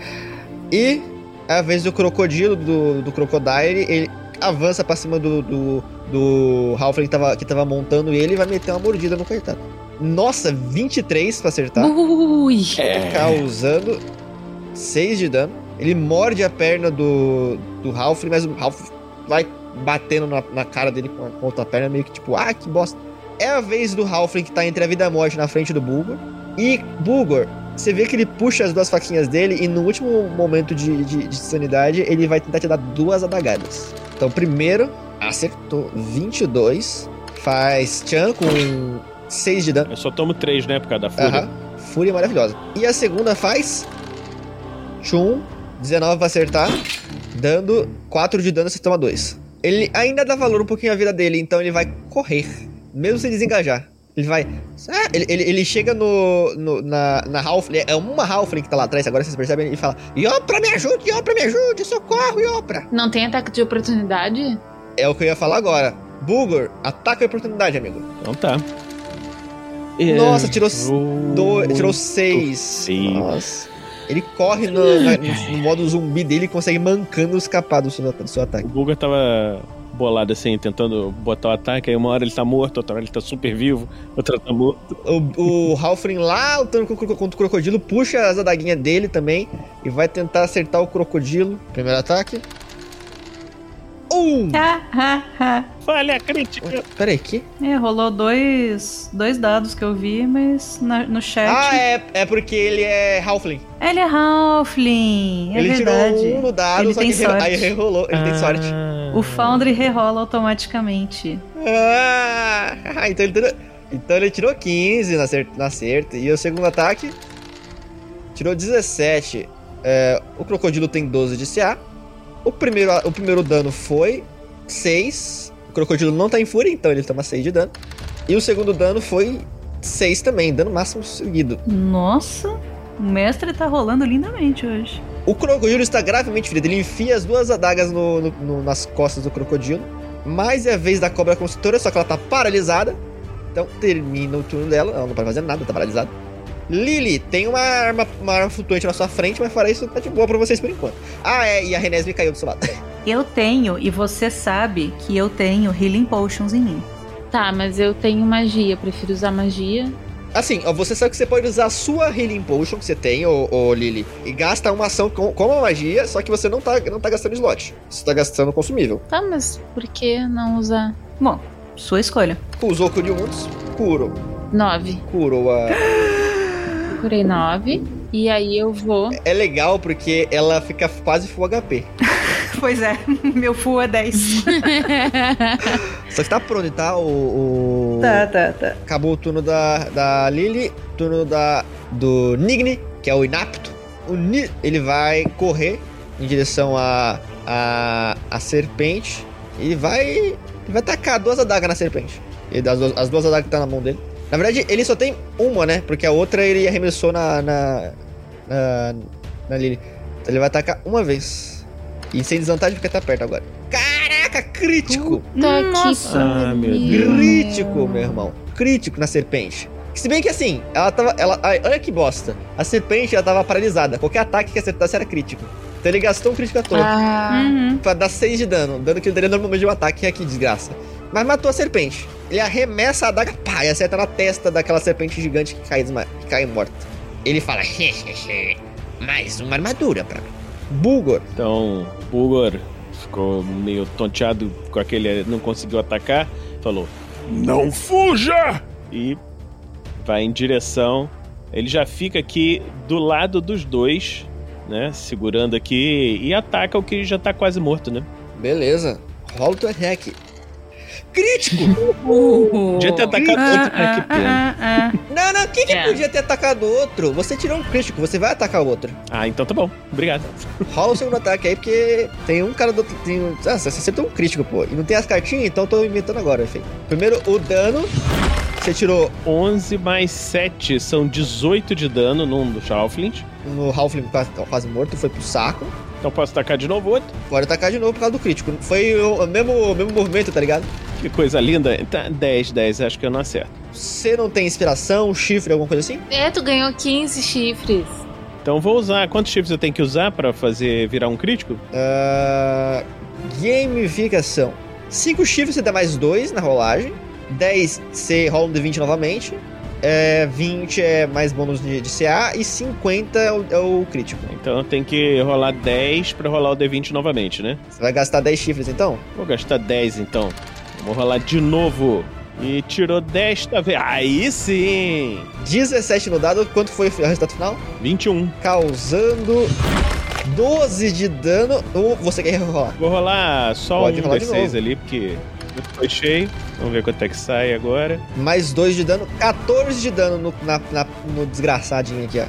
S3: E é a vez do crocodilo, do, do crocodile, ele avança pra cima do, do, do Halfling que tava, que tava montando ele e vai meter uma mordida no coitado. Nossa, 23 pra acertar.
S7: Ui!
S3: É. Causando 6 de dano. Ele morde a perna do, do Halfling, mas o Halfling vai batendo na, na cara dele com a, com a outra perna, meio que tipo, ah, que bosta. É a vez do Halfling que tá entre a vida e a morte na frente do Bulgor. E Bulgor, você vê que ele puxa as duas faquinhas dele e no último momento de, de, de sanidade ele vai tentar te dar duas adagadas. Então, primeiro, acertou 22. Faz Chan com 6 de dano.
S1: Eu só tomo 3, né? Por causa da fúria.
S3: Aham. Fúria maravilhosa. E a segunda faz. Chum, 19 pra acertar. Dando 4 de dano, você toma 2. Ele ainda dá valor um pouquinho à vida dele, então ele vai correr. Mesmo sem desengajar. Ele vai. Ah, ele, ele, ele, chega no, no, na, na Halfling. É uma Halfling que tá lá atrás, agora vocês percebem. Ele fala: Yopra, me ajude, Yopra, me ajude, socorro, Yopra.
S7: Não tem ataque de oportunidade?
S3: É o que eu ia falar agora. Bulgor, ataque a oportunidade, amigo.
S1: Então tá.
S3: Nossa, tirou, do, tirou seis. Nossa. Ele corre no, no, no, modo zumbi dele e consegue mancando escapar do seu, do seu ataque. O
S1: Bulgor tava bolado assim, tentando botar o ataque, aí uma hora ele tá morto, outra hora ele tá super vivo, outra tá morto.
S3: O, o Halfring lá lutando contra o crocodilo, puxa as adaguinhas dele também e vai tentar acertar o crocodilo. Primeiro ataque. Um!
S1: Falha crítica.
S3: Peraí, que?
S6: É, rolou dois, dois dados que eu vi, mas na, no chat.
S3: Ah, é, é porque ele é Halfling.
S6: Ele é Halfling, é
S3: ele
S6: verdade.
S3: tirou um no dado,
S6: ele
S3: só
S6: tem
S3: que
S6: sorte.
S3: aí rerolou, ele
S1: Ah.
S3: tem sorte.
S6: O Foundry rerola automaticamente.
S3: Ah, então ele tirou, então ele tirou 15 na acerto, na acerto. E o segundo ataque tirou 17. É, o crocodilo tem 12 de CA. O primeiro, o primeiro dano foi 6. O crocodilo não tá em fúria, então ele toma 6 de dano. E o segundo dano foi 6 também, dano máximo seguido.
S6: Nossa, o mestre tá rolando lindamente hoje.
S3: O crocodilo está gravemente ferido. Ele enfia as duas adagas no- no- no- nas costas do crocodilo. Mas é a vez da cobra construtora, só que ela tá paralisada. Então termina o turno dela. Ela não pode fazer nada, tá paralisada. Lily, tem uma arma, uma arma flutuante na sua frente, mas fora isso, tá de boa pra vocês por enquanto. Ah, é, e a Renesme caiu do seu lado.
S6: Eu tenho, e você sabe que eu tenho Healing Potions em mim.
S7: Tá, mas eu tenho magia, eu prefiro usar magia.
S3: Assim, ó, você sabe que você pode usar a sua Healing Potion que você tem, ô, ô Lily, e gasta uma ação com, com a magia, só que você não tá, não tá gastando slot. Você tá gastando consumível.
S7: Tá, mas por que não usar?
S6: Bom, sua escolha.
S3: Usou Curiundos, curou.
S7: Nove.
S3: Curou a.
S7: Curei nove. E aí eu vou.
S3: É legal porque ela fica quase full HP.
S6: pois é, meu full é 10.
S3: Só que tá pronto, tá? O. o-
S6: tá, tá, tá.
S3: Acabou o turno da, da Lily, turno da, do Nigni, que é o inapto. O Ni, ele vai correr em direção a, a, a serpente e vai. Ele vai tacar duas adagas na serpente. E das duas, as duas adagas que tá na mão dele. Na verdade, ele só tem uma, né? Porque a outra ele arremessou na. na. na, na Lily. Então ele vai atacar uma vez. E sem desvantagem porque tá perto agora. Caraca, crítico!
S7: Tá
S6: Nossa.
S1: Ah, meu
S3: Crítico, meu irmão. Crítico na serpente. Se bem que assim, ela tava. Ela, olha que bosta. A serpente ela tava paralisada. Qualquer ataque que acertasse era crítico. Então ele gastou um crítico à toa.
S7: Ah,
S6: Uhum.
S3: Pra dar 6 de dano. Dano que ele daria normalmente de um ataque. Que desgraça. Mas matou a serpente. Ele arremessa a adaga, pá, e acerta na testa daquela serpente gigante que cai, que cai morta. Ele fala, hehehe, mais uma armadura pra mim. Bulgor.
S1: Então, Bulgor ficou meio tonteado com aquele. Não conseguiu atacar. Falou:
S4: Não fuja!
S1: e vai em direção. Ele já fica aqui do lado dos dois, né? Segurando aqui e ataca o que já tá quase morto, né?
S3: Beleza. Rola o teu. Crítico!
S1: Podia ter atacado
S6: Ah,
S1: outro. Ah, que pena.
S6: ah, ah,
S3: não, não, quem que
S7: É.
S3: podia ter atacado o outro? Você tirou um crítico, você vai atacar o outro.
S1: Ah, então tá bom. Obrigado.
S3: Rola o segundo ataque aí, porque tem um cara do outro. Tem, um- ah, você acertou um crítico, pô. E não tem as cartinhas, então eu tô inventando agora, enfim. Primeiro, o dano. Você tirou
S1: 11 mais 7 são 18 de dano num do Halfling.
S3: no Halfling quase, quase morto, foi pro saco.
S1: Então posso atacar de novo outro.
S3: Pode atacar de novo por causa do crítico. Foi o, mesmo, o mesmo movimento, tá ligado?
S1: Que coisa linda. Tá, 10, 10, acho que eu não acerto.
S3: Você não tem inspiração, chifre, alguma coisa assim?
S7: é, tu ganhou 15 chifres.
S1: Então vou usar. Quantos chifres eu tenho que usar pra fazer virar um crítico?
S3: Ah, gamificação. 5 chifres você dá mais 2 na rolagem. 10 você rola um D20 novamente. É, 20 é mais bônus de, de CA. E 50 é o, é o crítico.
S1: Então eu tenho que rolar 10 pra rolar o D20 novamente, né?
S3: Você vai gastar 10 chifres então?
S1: Vou gastar 10 então. Vou rolar de novo. E tirou desta vez. Aí sim!
S3: 17 no dado. Quanto foi o resultado final?
S1: 21.
S3: Causando 12 de dano. Ou você quer rolar?
S1: Vou rolar só
S3: Pode
S1: um
S3: rolar de
S1: D6
S3: novo.
S1: ali, porque foi cheio. Vamos ver quanto é que sai agora.
S3: Mais 2 de dano, 14 de dano no, na, na- no desgraçadinho aqui, ó.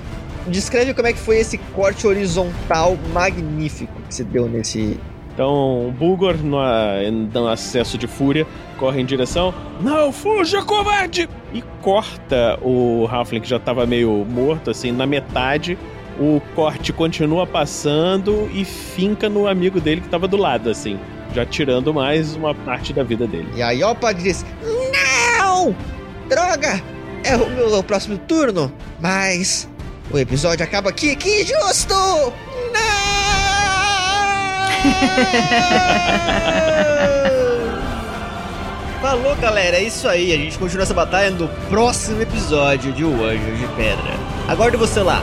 S3: Descreve como é que foi esse corte horizontal magnífico que você deu nesse.
S1: Então, o Bulgor, no, no acesso de fúria, corre em direção. Não, fuja, covarde! E corta o Halfling, que já tava meio morto, assim, na metade. O corte continua passando e finca no amigo dele que tava do lado, assim. Já tirando mais uma parte da vida dele.
S3: E aí, ó, o padre diz: Não! Droga! É o meu próximo turno, mas o episódio acaba aqui. Que injusto! Não! Falou, galera, é isso aí. A gente continua essa batalha no próximo episódio de O Anjo de Pedra. Aguardo você lá.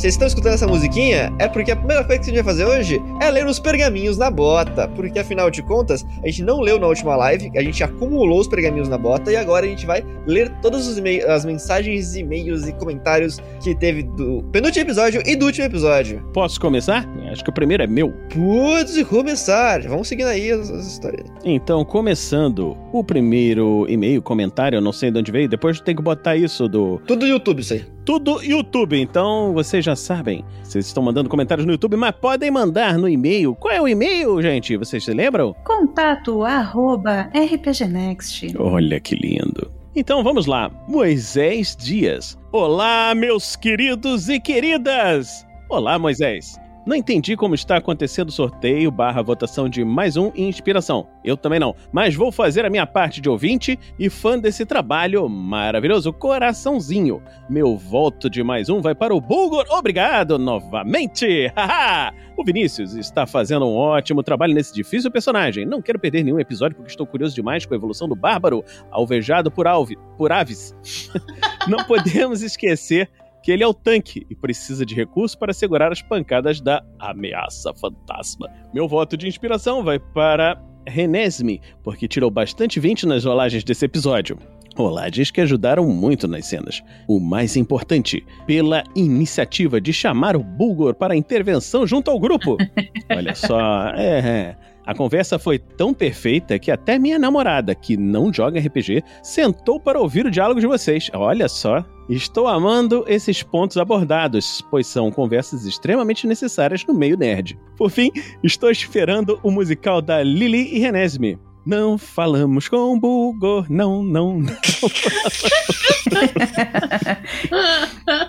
S3: Vocês estão escutando essa musiquinha? É porque a primeira coisa que a gente vai fazer hoje é ler os pergaminhos na bota. Porque afinal de contas, a gente não leu na última live, a gente acumulou os pergaminhos na bota e agora a gente vai ler todas as mensagens, e-mails e comentários que teve do penúltimo episódio e do último episódio.
S1: Posso começar? Acho que o primeiro é meu.
S3: Pode começar. Vamos seguindo aí as, as histórias.
S1: Então, começando o primeiro e-mail, comentário, eu não sei de onde veio, depois tem que botar isso do
S3: Tudo no YouTube, isso aí.
S1: Tudo YouTube. Então, vocês já sabem. Vocês estão mandando comentários no YouTube, mas podem mandar no e-mail. Qual é o e-mail, gente? Vocês se lembram?
S6: Contato arroba rpgnext.
S1: Olha que lindo. Então vamos lá. Moisés Dias. Olá, meus queridos e queridas. Olá, Moisés. Não entendi como está acontecendo o sorteio barra votação de mais um Inspiração. Eu também não. Mas vou fazer a minha parte de ouvinte e fã desse trabalho maravilhoso. Coraçãozinho. Meu voto de mais um vai para o Bulgor. Obrigado novamente. Haha! o Vinícius está fazendo um ótimo trabalho nesse difícil personagem. Não quero perder nenhum episódio porque estou curioso demais com a evolução do Bárbaro, alvejado por, alve, por aves. Não podemos esquecer que ele é o tanque e precisa de recursos para segurar as pancadas da ameaça fantasma. Meu voto de inspiração vai para Renesme, porque tirou bastante 20 nas rolagens desse episódio. Rolagens que ajudaram muito nas cenas. O mais importante, pela iniciativa de chamar o Bulgor para a intervenção junto ao grupo. Olha só, é, é. A conversa foi tão perfeita que até minha namorada, que não joga RPG, sentou para ouvir o diálogo de vocês. Olha só. Estou amando esses pontos abordados, pois são conversas extremamente necessárias no meio nerd. Por fim, estou esperando o musical da Lili e Renesme. Não falamos com Bulgor, não, não, não.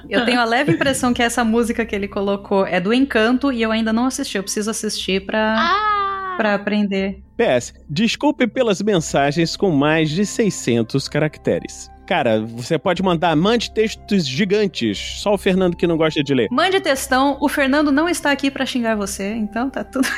S6: Eu tenho a leve impressão que essa música que ele colocou é do Encanto e eu ainda não assisti. Eu preciso assistir pra,
S7: Ah!
S6: Pra aprender.
S1: PS, desculpe pelas mensagens com mais de 600 caracteres. Cara, você pode mandar, mande textos gigantes. Só o Fernando que não gosta de ler.
S6: Mande textão, o Fernando não está aqui pra xingar você, então tá tudo.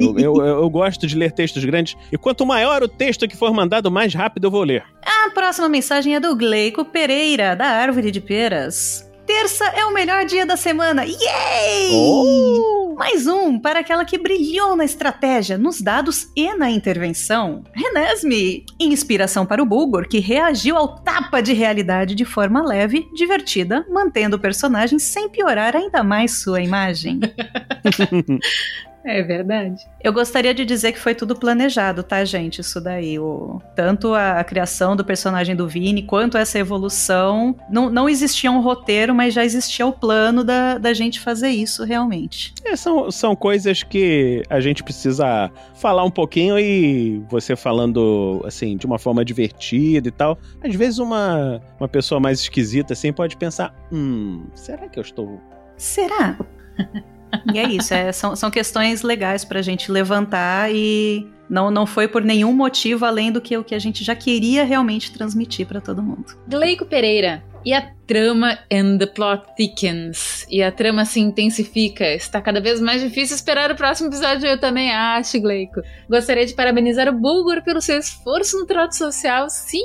S1: Eu, eu- eu gosto de ler textos grandes. E quanto maior o texto que for mandado, mais rápido eu vou ler.
S6: A próxima mensagem é do Gleico Pereira, da Árvore de Peras. Terça é o melhor dia da semana. Yay!
S1: Oh!
S6: Mais um para aquela que brilhou na estratégia, nos dados e na intervenção. Renesme. Inspiração para o Bulgor, que reagiu ao tapa de realidade de forma leve, divertida, mantendo o personagem sem piorar ainda mais sua imagem.
S7: É verdade.
S6: Eu gostaria de dizer que foi tudo planejado, tá, gente? Isso daí. O... Tanto a, a criação do personagem do Vini, quanto essa evolução. Não, não existia um roteiro, mas já existia o plano da, da gente fazer isso realmente.
S1: É, são, são coisas que a gente precisa falar um pouquinho e você falando, assim, de uma forma divertida e tal. Às vezes uma, uma pessoa mais esquisita, assim, pode pensar, hum, será que eu estou...
S6: Será? e é isso, é, são, são questões legais pra gente levantar e não, não foi por nenhum motivo além do que o que a gente já queria realmente transmitir pra todo mundo.
S7: Gleico Pereira. E a trama and the plot thickens. E a trama se intensifica. Está cada vez mais difícil esperar o próximo episódio, eu também acho, Gleico. Gostaria de parabenizar o Bulgor pelo seu esforço no trato social. Sim!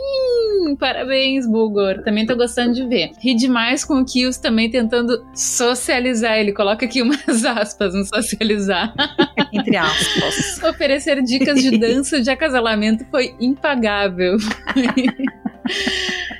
S7: Parabéns, Bulgor. Também tô gostando de ver. Ri demais com o Kills também tentando socializar. Ele coloca aqui umas aspas no socializar.
S6: Entre aspas.
S7: Oferecer dicas de dança de acasalamento foi impagável.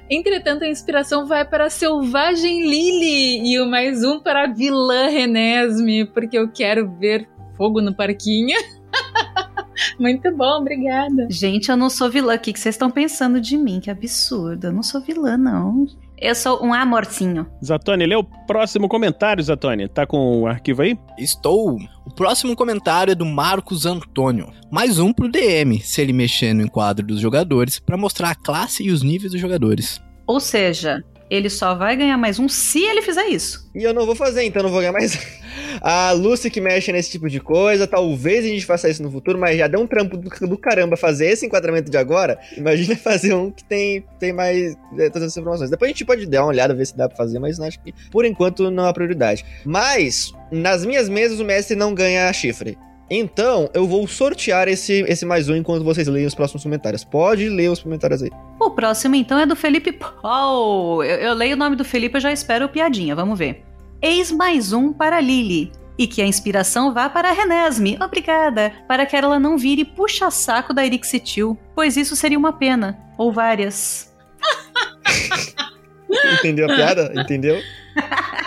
S7: Entretanto, a inspiração vai para a Selvagem Lily e o mais um para a vilã Renesme, porque eu quero ver fogo no parquinho. Muito bom, obrigada.
S6: Gente, eu não sou vilã. O que vocês estão pensando de mim? Que absurdo. Eu não sou vilã, não. Eu sou um amorcinho.
S1: Zatoni, lê o próximo comentário, Zatoni. Tá com o arquivo aí?
S5: Estou. O próximo comentário é do Marcos Antônio. Mais um pro DM, se ele mexer no enquadro dos jogadores, pra mostrar a classe e os níveis dos jogadores.
S6: Ou seja, ele só vai ganhar mais um se ele fizer isso.
S3: E eu não vou fazer, então não vou ganhar mais. A Lucy que mexe nesse tipo de coisa, talvez a gente faça isso no futuro, mas já deu um trampo do, do caramba fazer esse enquadramento de agora. Imagina fazer um que tem, tem mais é, todas essas informações. Depois a gente pode dar uma olhada, ver se dá pra fazer, mas acho que por enquanto não é prioridade. Mas, nas minhas mesas, o mestre não ganha chifre. Então, eu vou sortear esse, esse mais um enquanto vocês leem os próximos comentários. Pode ler os comentários aí.
S6: O próximo, então, é do Felipe Paul. Eu, eu leio o nome do Felipe, eu já espero piadinha. Vamos ver. Eis mais um para Lily. E que a inspiração vá para a Renesme. Obrigada. Para que ela não vire puxa-saco da Erixitil, pois isso seria uma pena. Ou várias.
S3: Entendeu a piada? Entendeu?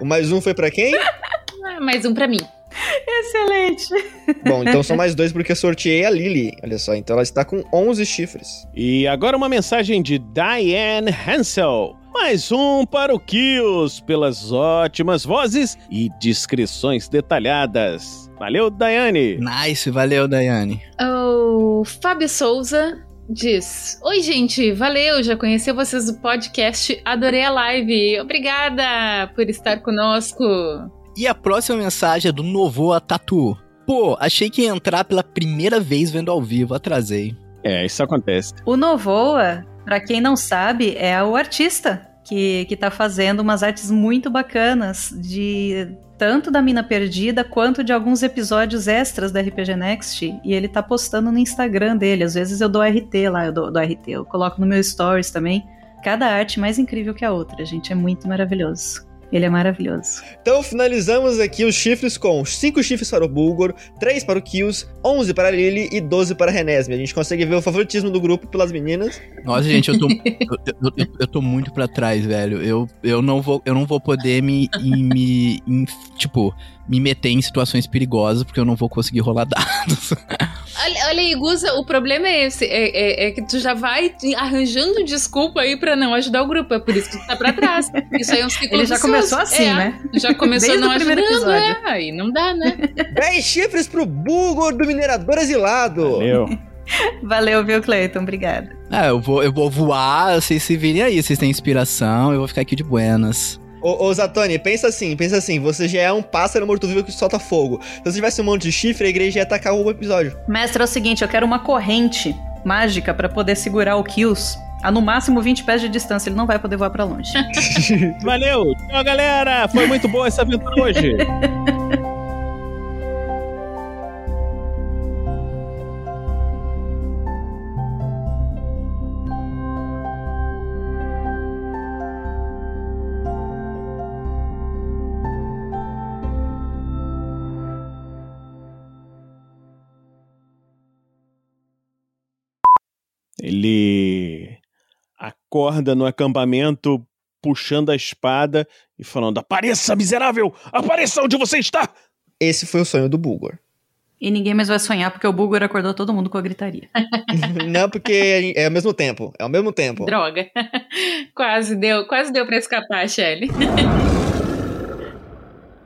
S3: O mais um foi pra quem?
S7: Ah, mais um pra mim.
S6: Excelente.
S3: Bom, então são mais dois porque eu sorteei a Lily. Olha só, então ela está com 11 chifres.
S1: E agora uma mensagem de Diane Hansel. Mais um para o Kills, pelas ótimas vozes e descrições detalhadas. Valeu, Daiane!
S5: Nice, valeu, Daiane.
S7: O Fábio Souza diz: Oi, gente, valeu, já conheci vocês do podcast, adorei a live. Obrigada por estar conosco.
S5: E a próxima mensagem é do Novoa Tatu. Pô, achei que ia entrar pela primeira vez vendo ao vivo, atrasei.
S1: É, isso acontece.
S6: O Novoa, pra quem não sabe, é o artista que, que tá fazendo umas artes muito bacanas de tanto da Mina Perdida quanto de alguns episódios extras da RPG Next. E ele tá postando no Instagram dele. Às vezes eu dou RT lá, eu dou, dou RT, eu coloco no meu stories também. cada arte mais incrível que a outra, gente. É muito maravilhoso. Ele é maravilhoso.
S3: Então finalizamos aqui os chifres com 5 chifres para o Bulgor, 3 para o Kills, 11 para a Lily e 12 para a Renesme. A gente consegue ver o favoritismo do grupo pelas meninas.
S5: Nossa, gente, eu tô, eu, eu, eu, tô muito pra trás, velho. Eu, eu, não, vou, eu não vou poder me, me em, tipo, me meter em situações perigosas, porque eu não vou conseguir rolar dados.
S7: Olha, olha aí, Guza, o problema é esse. É, é- é que tu já vai arranjando desculpa aí pra não ajudar o grupo. É por isso que tu tá pra trás. Isso aí é um ciclo
S6: Ele já
S7: vicioso.
S6: começou assim,
S7: É,
S6: né?
S7: Já começou
S6: Desde
S7: não ajudando,
S6: episódio.
S7: é. Aí não dá, né?
S3: 10 chifres pro Bulgor do Minerador Exilado.
S1: Valeu.
S6: Valeu, viu, Cleiton? Obrigada.
S5: Ah, eu vou, eu vou voar, vocês se virem aí, vocês têm inspiração, eu vou ficar aqui de buenas.
S3: Ô, ô Zatoni, pensa assim, pensa assim, você já é um pássaro morto-vivo que solta fogo. Se você tivesse um monte de chifre, a igreja ia atacar o episódio.
S6: Mestre, é o seguinte, eu quero uma corrente mágica pra poder segurar o Kills a no máximo 20 pés de distância. Ele não vai poder voar pra longe.
S1: Valeu. Tchau, galera. Foi muito boa essa aventura hoje. Ele acorda no acampamento puxando a espada e falando: Apareça, miserável! Apareça onde você está!
S3: Esse foi o sonho do Bulgor.
S6: E ninguém mais vai sonhar porque o Bulgur acordou todo mundo com a gritaria.
S3: Não, porque é ao mesmo tempo. É ao mesmo tempo.
S7: Droga. quase deu, quase deu pra escapar, Shelly.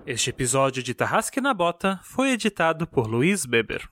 S11: Este episódio de Tarrasque na Bota foi editado por Luiz Beber.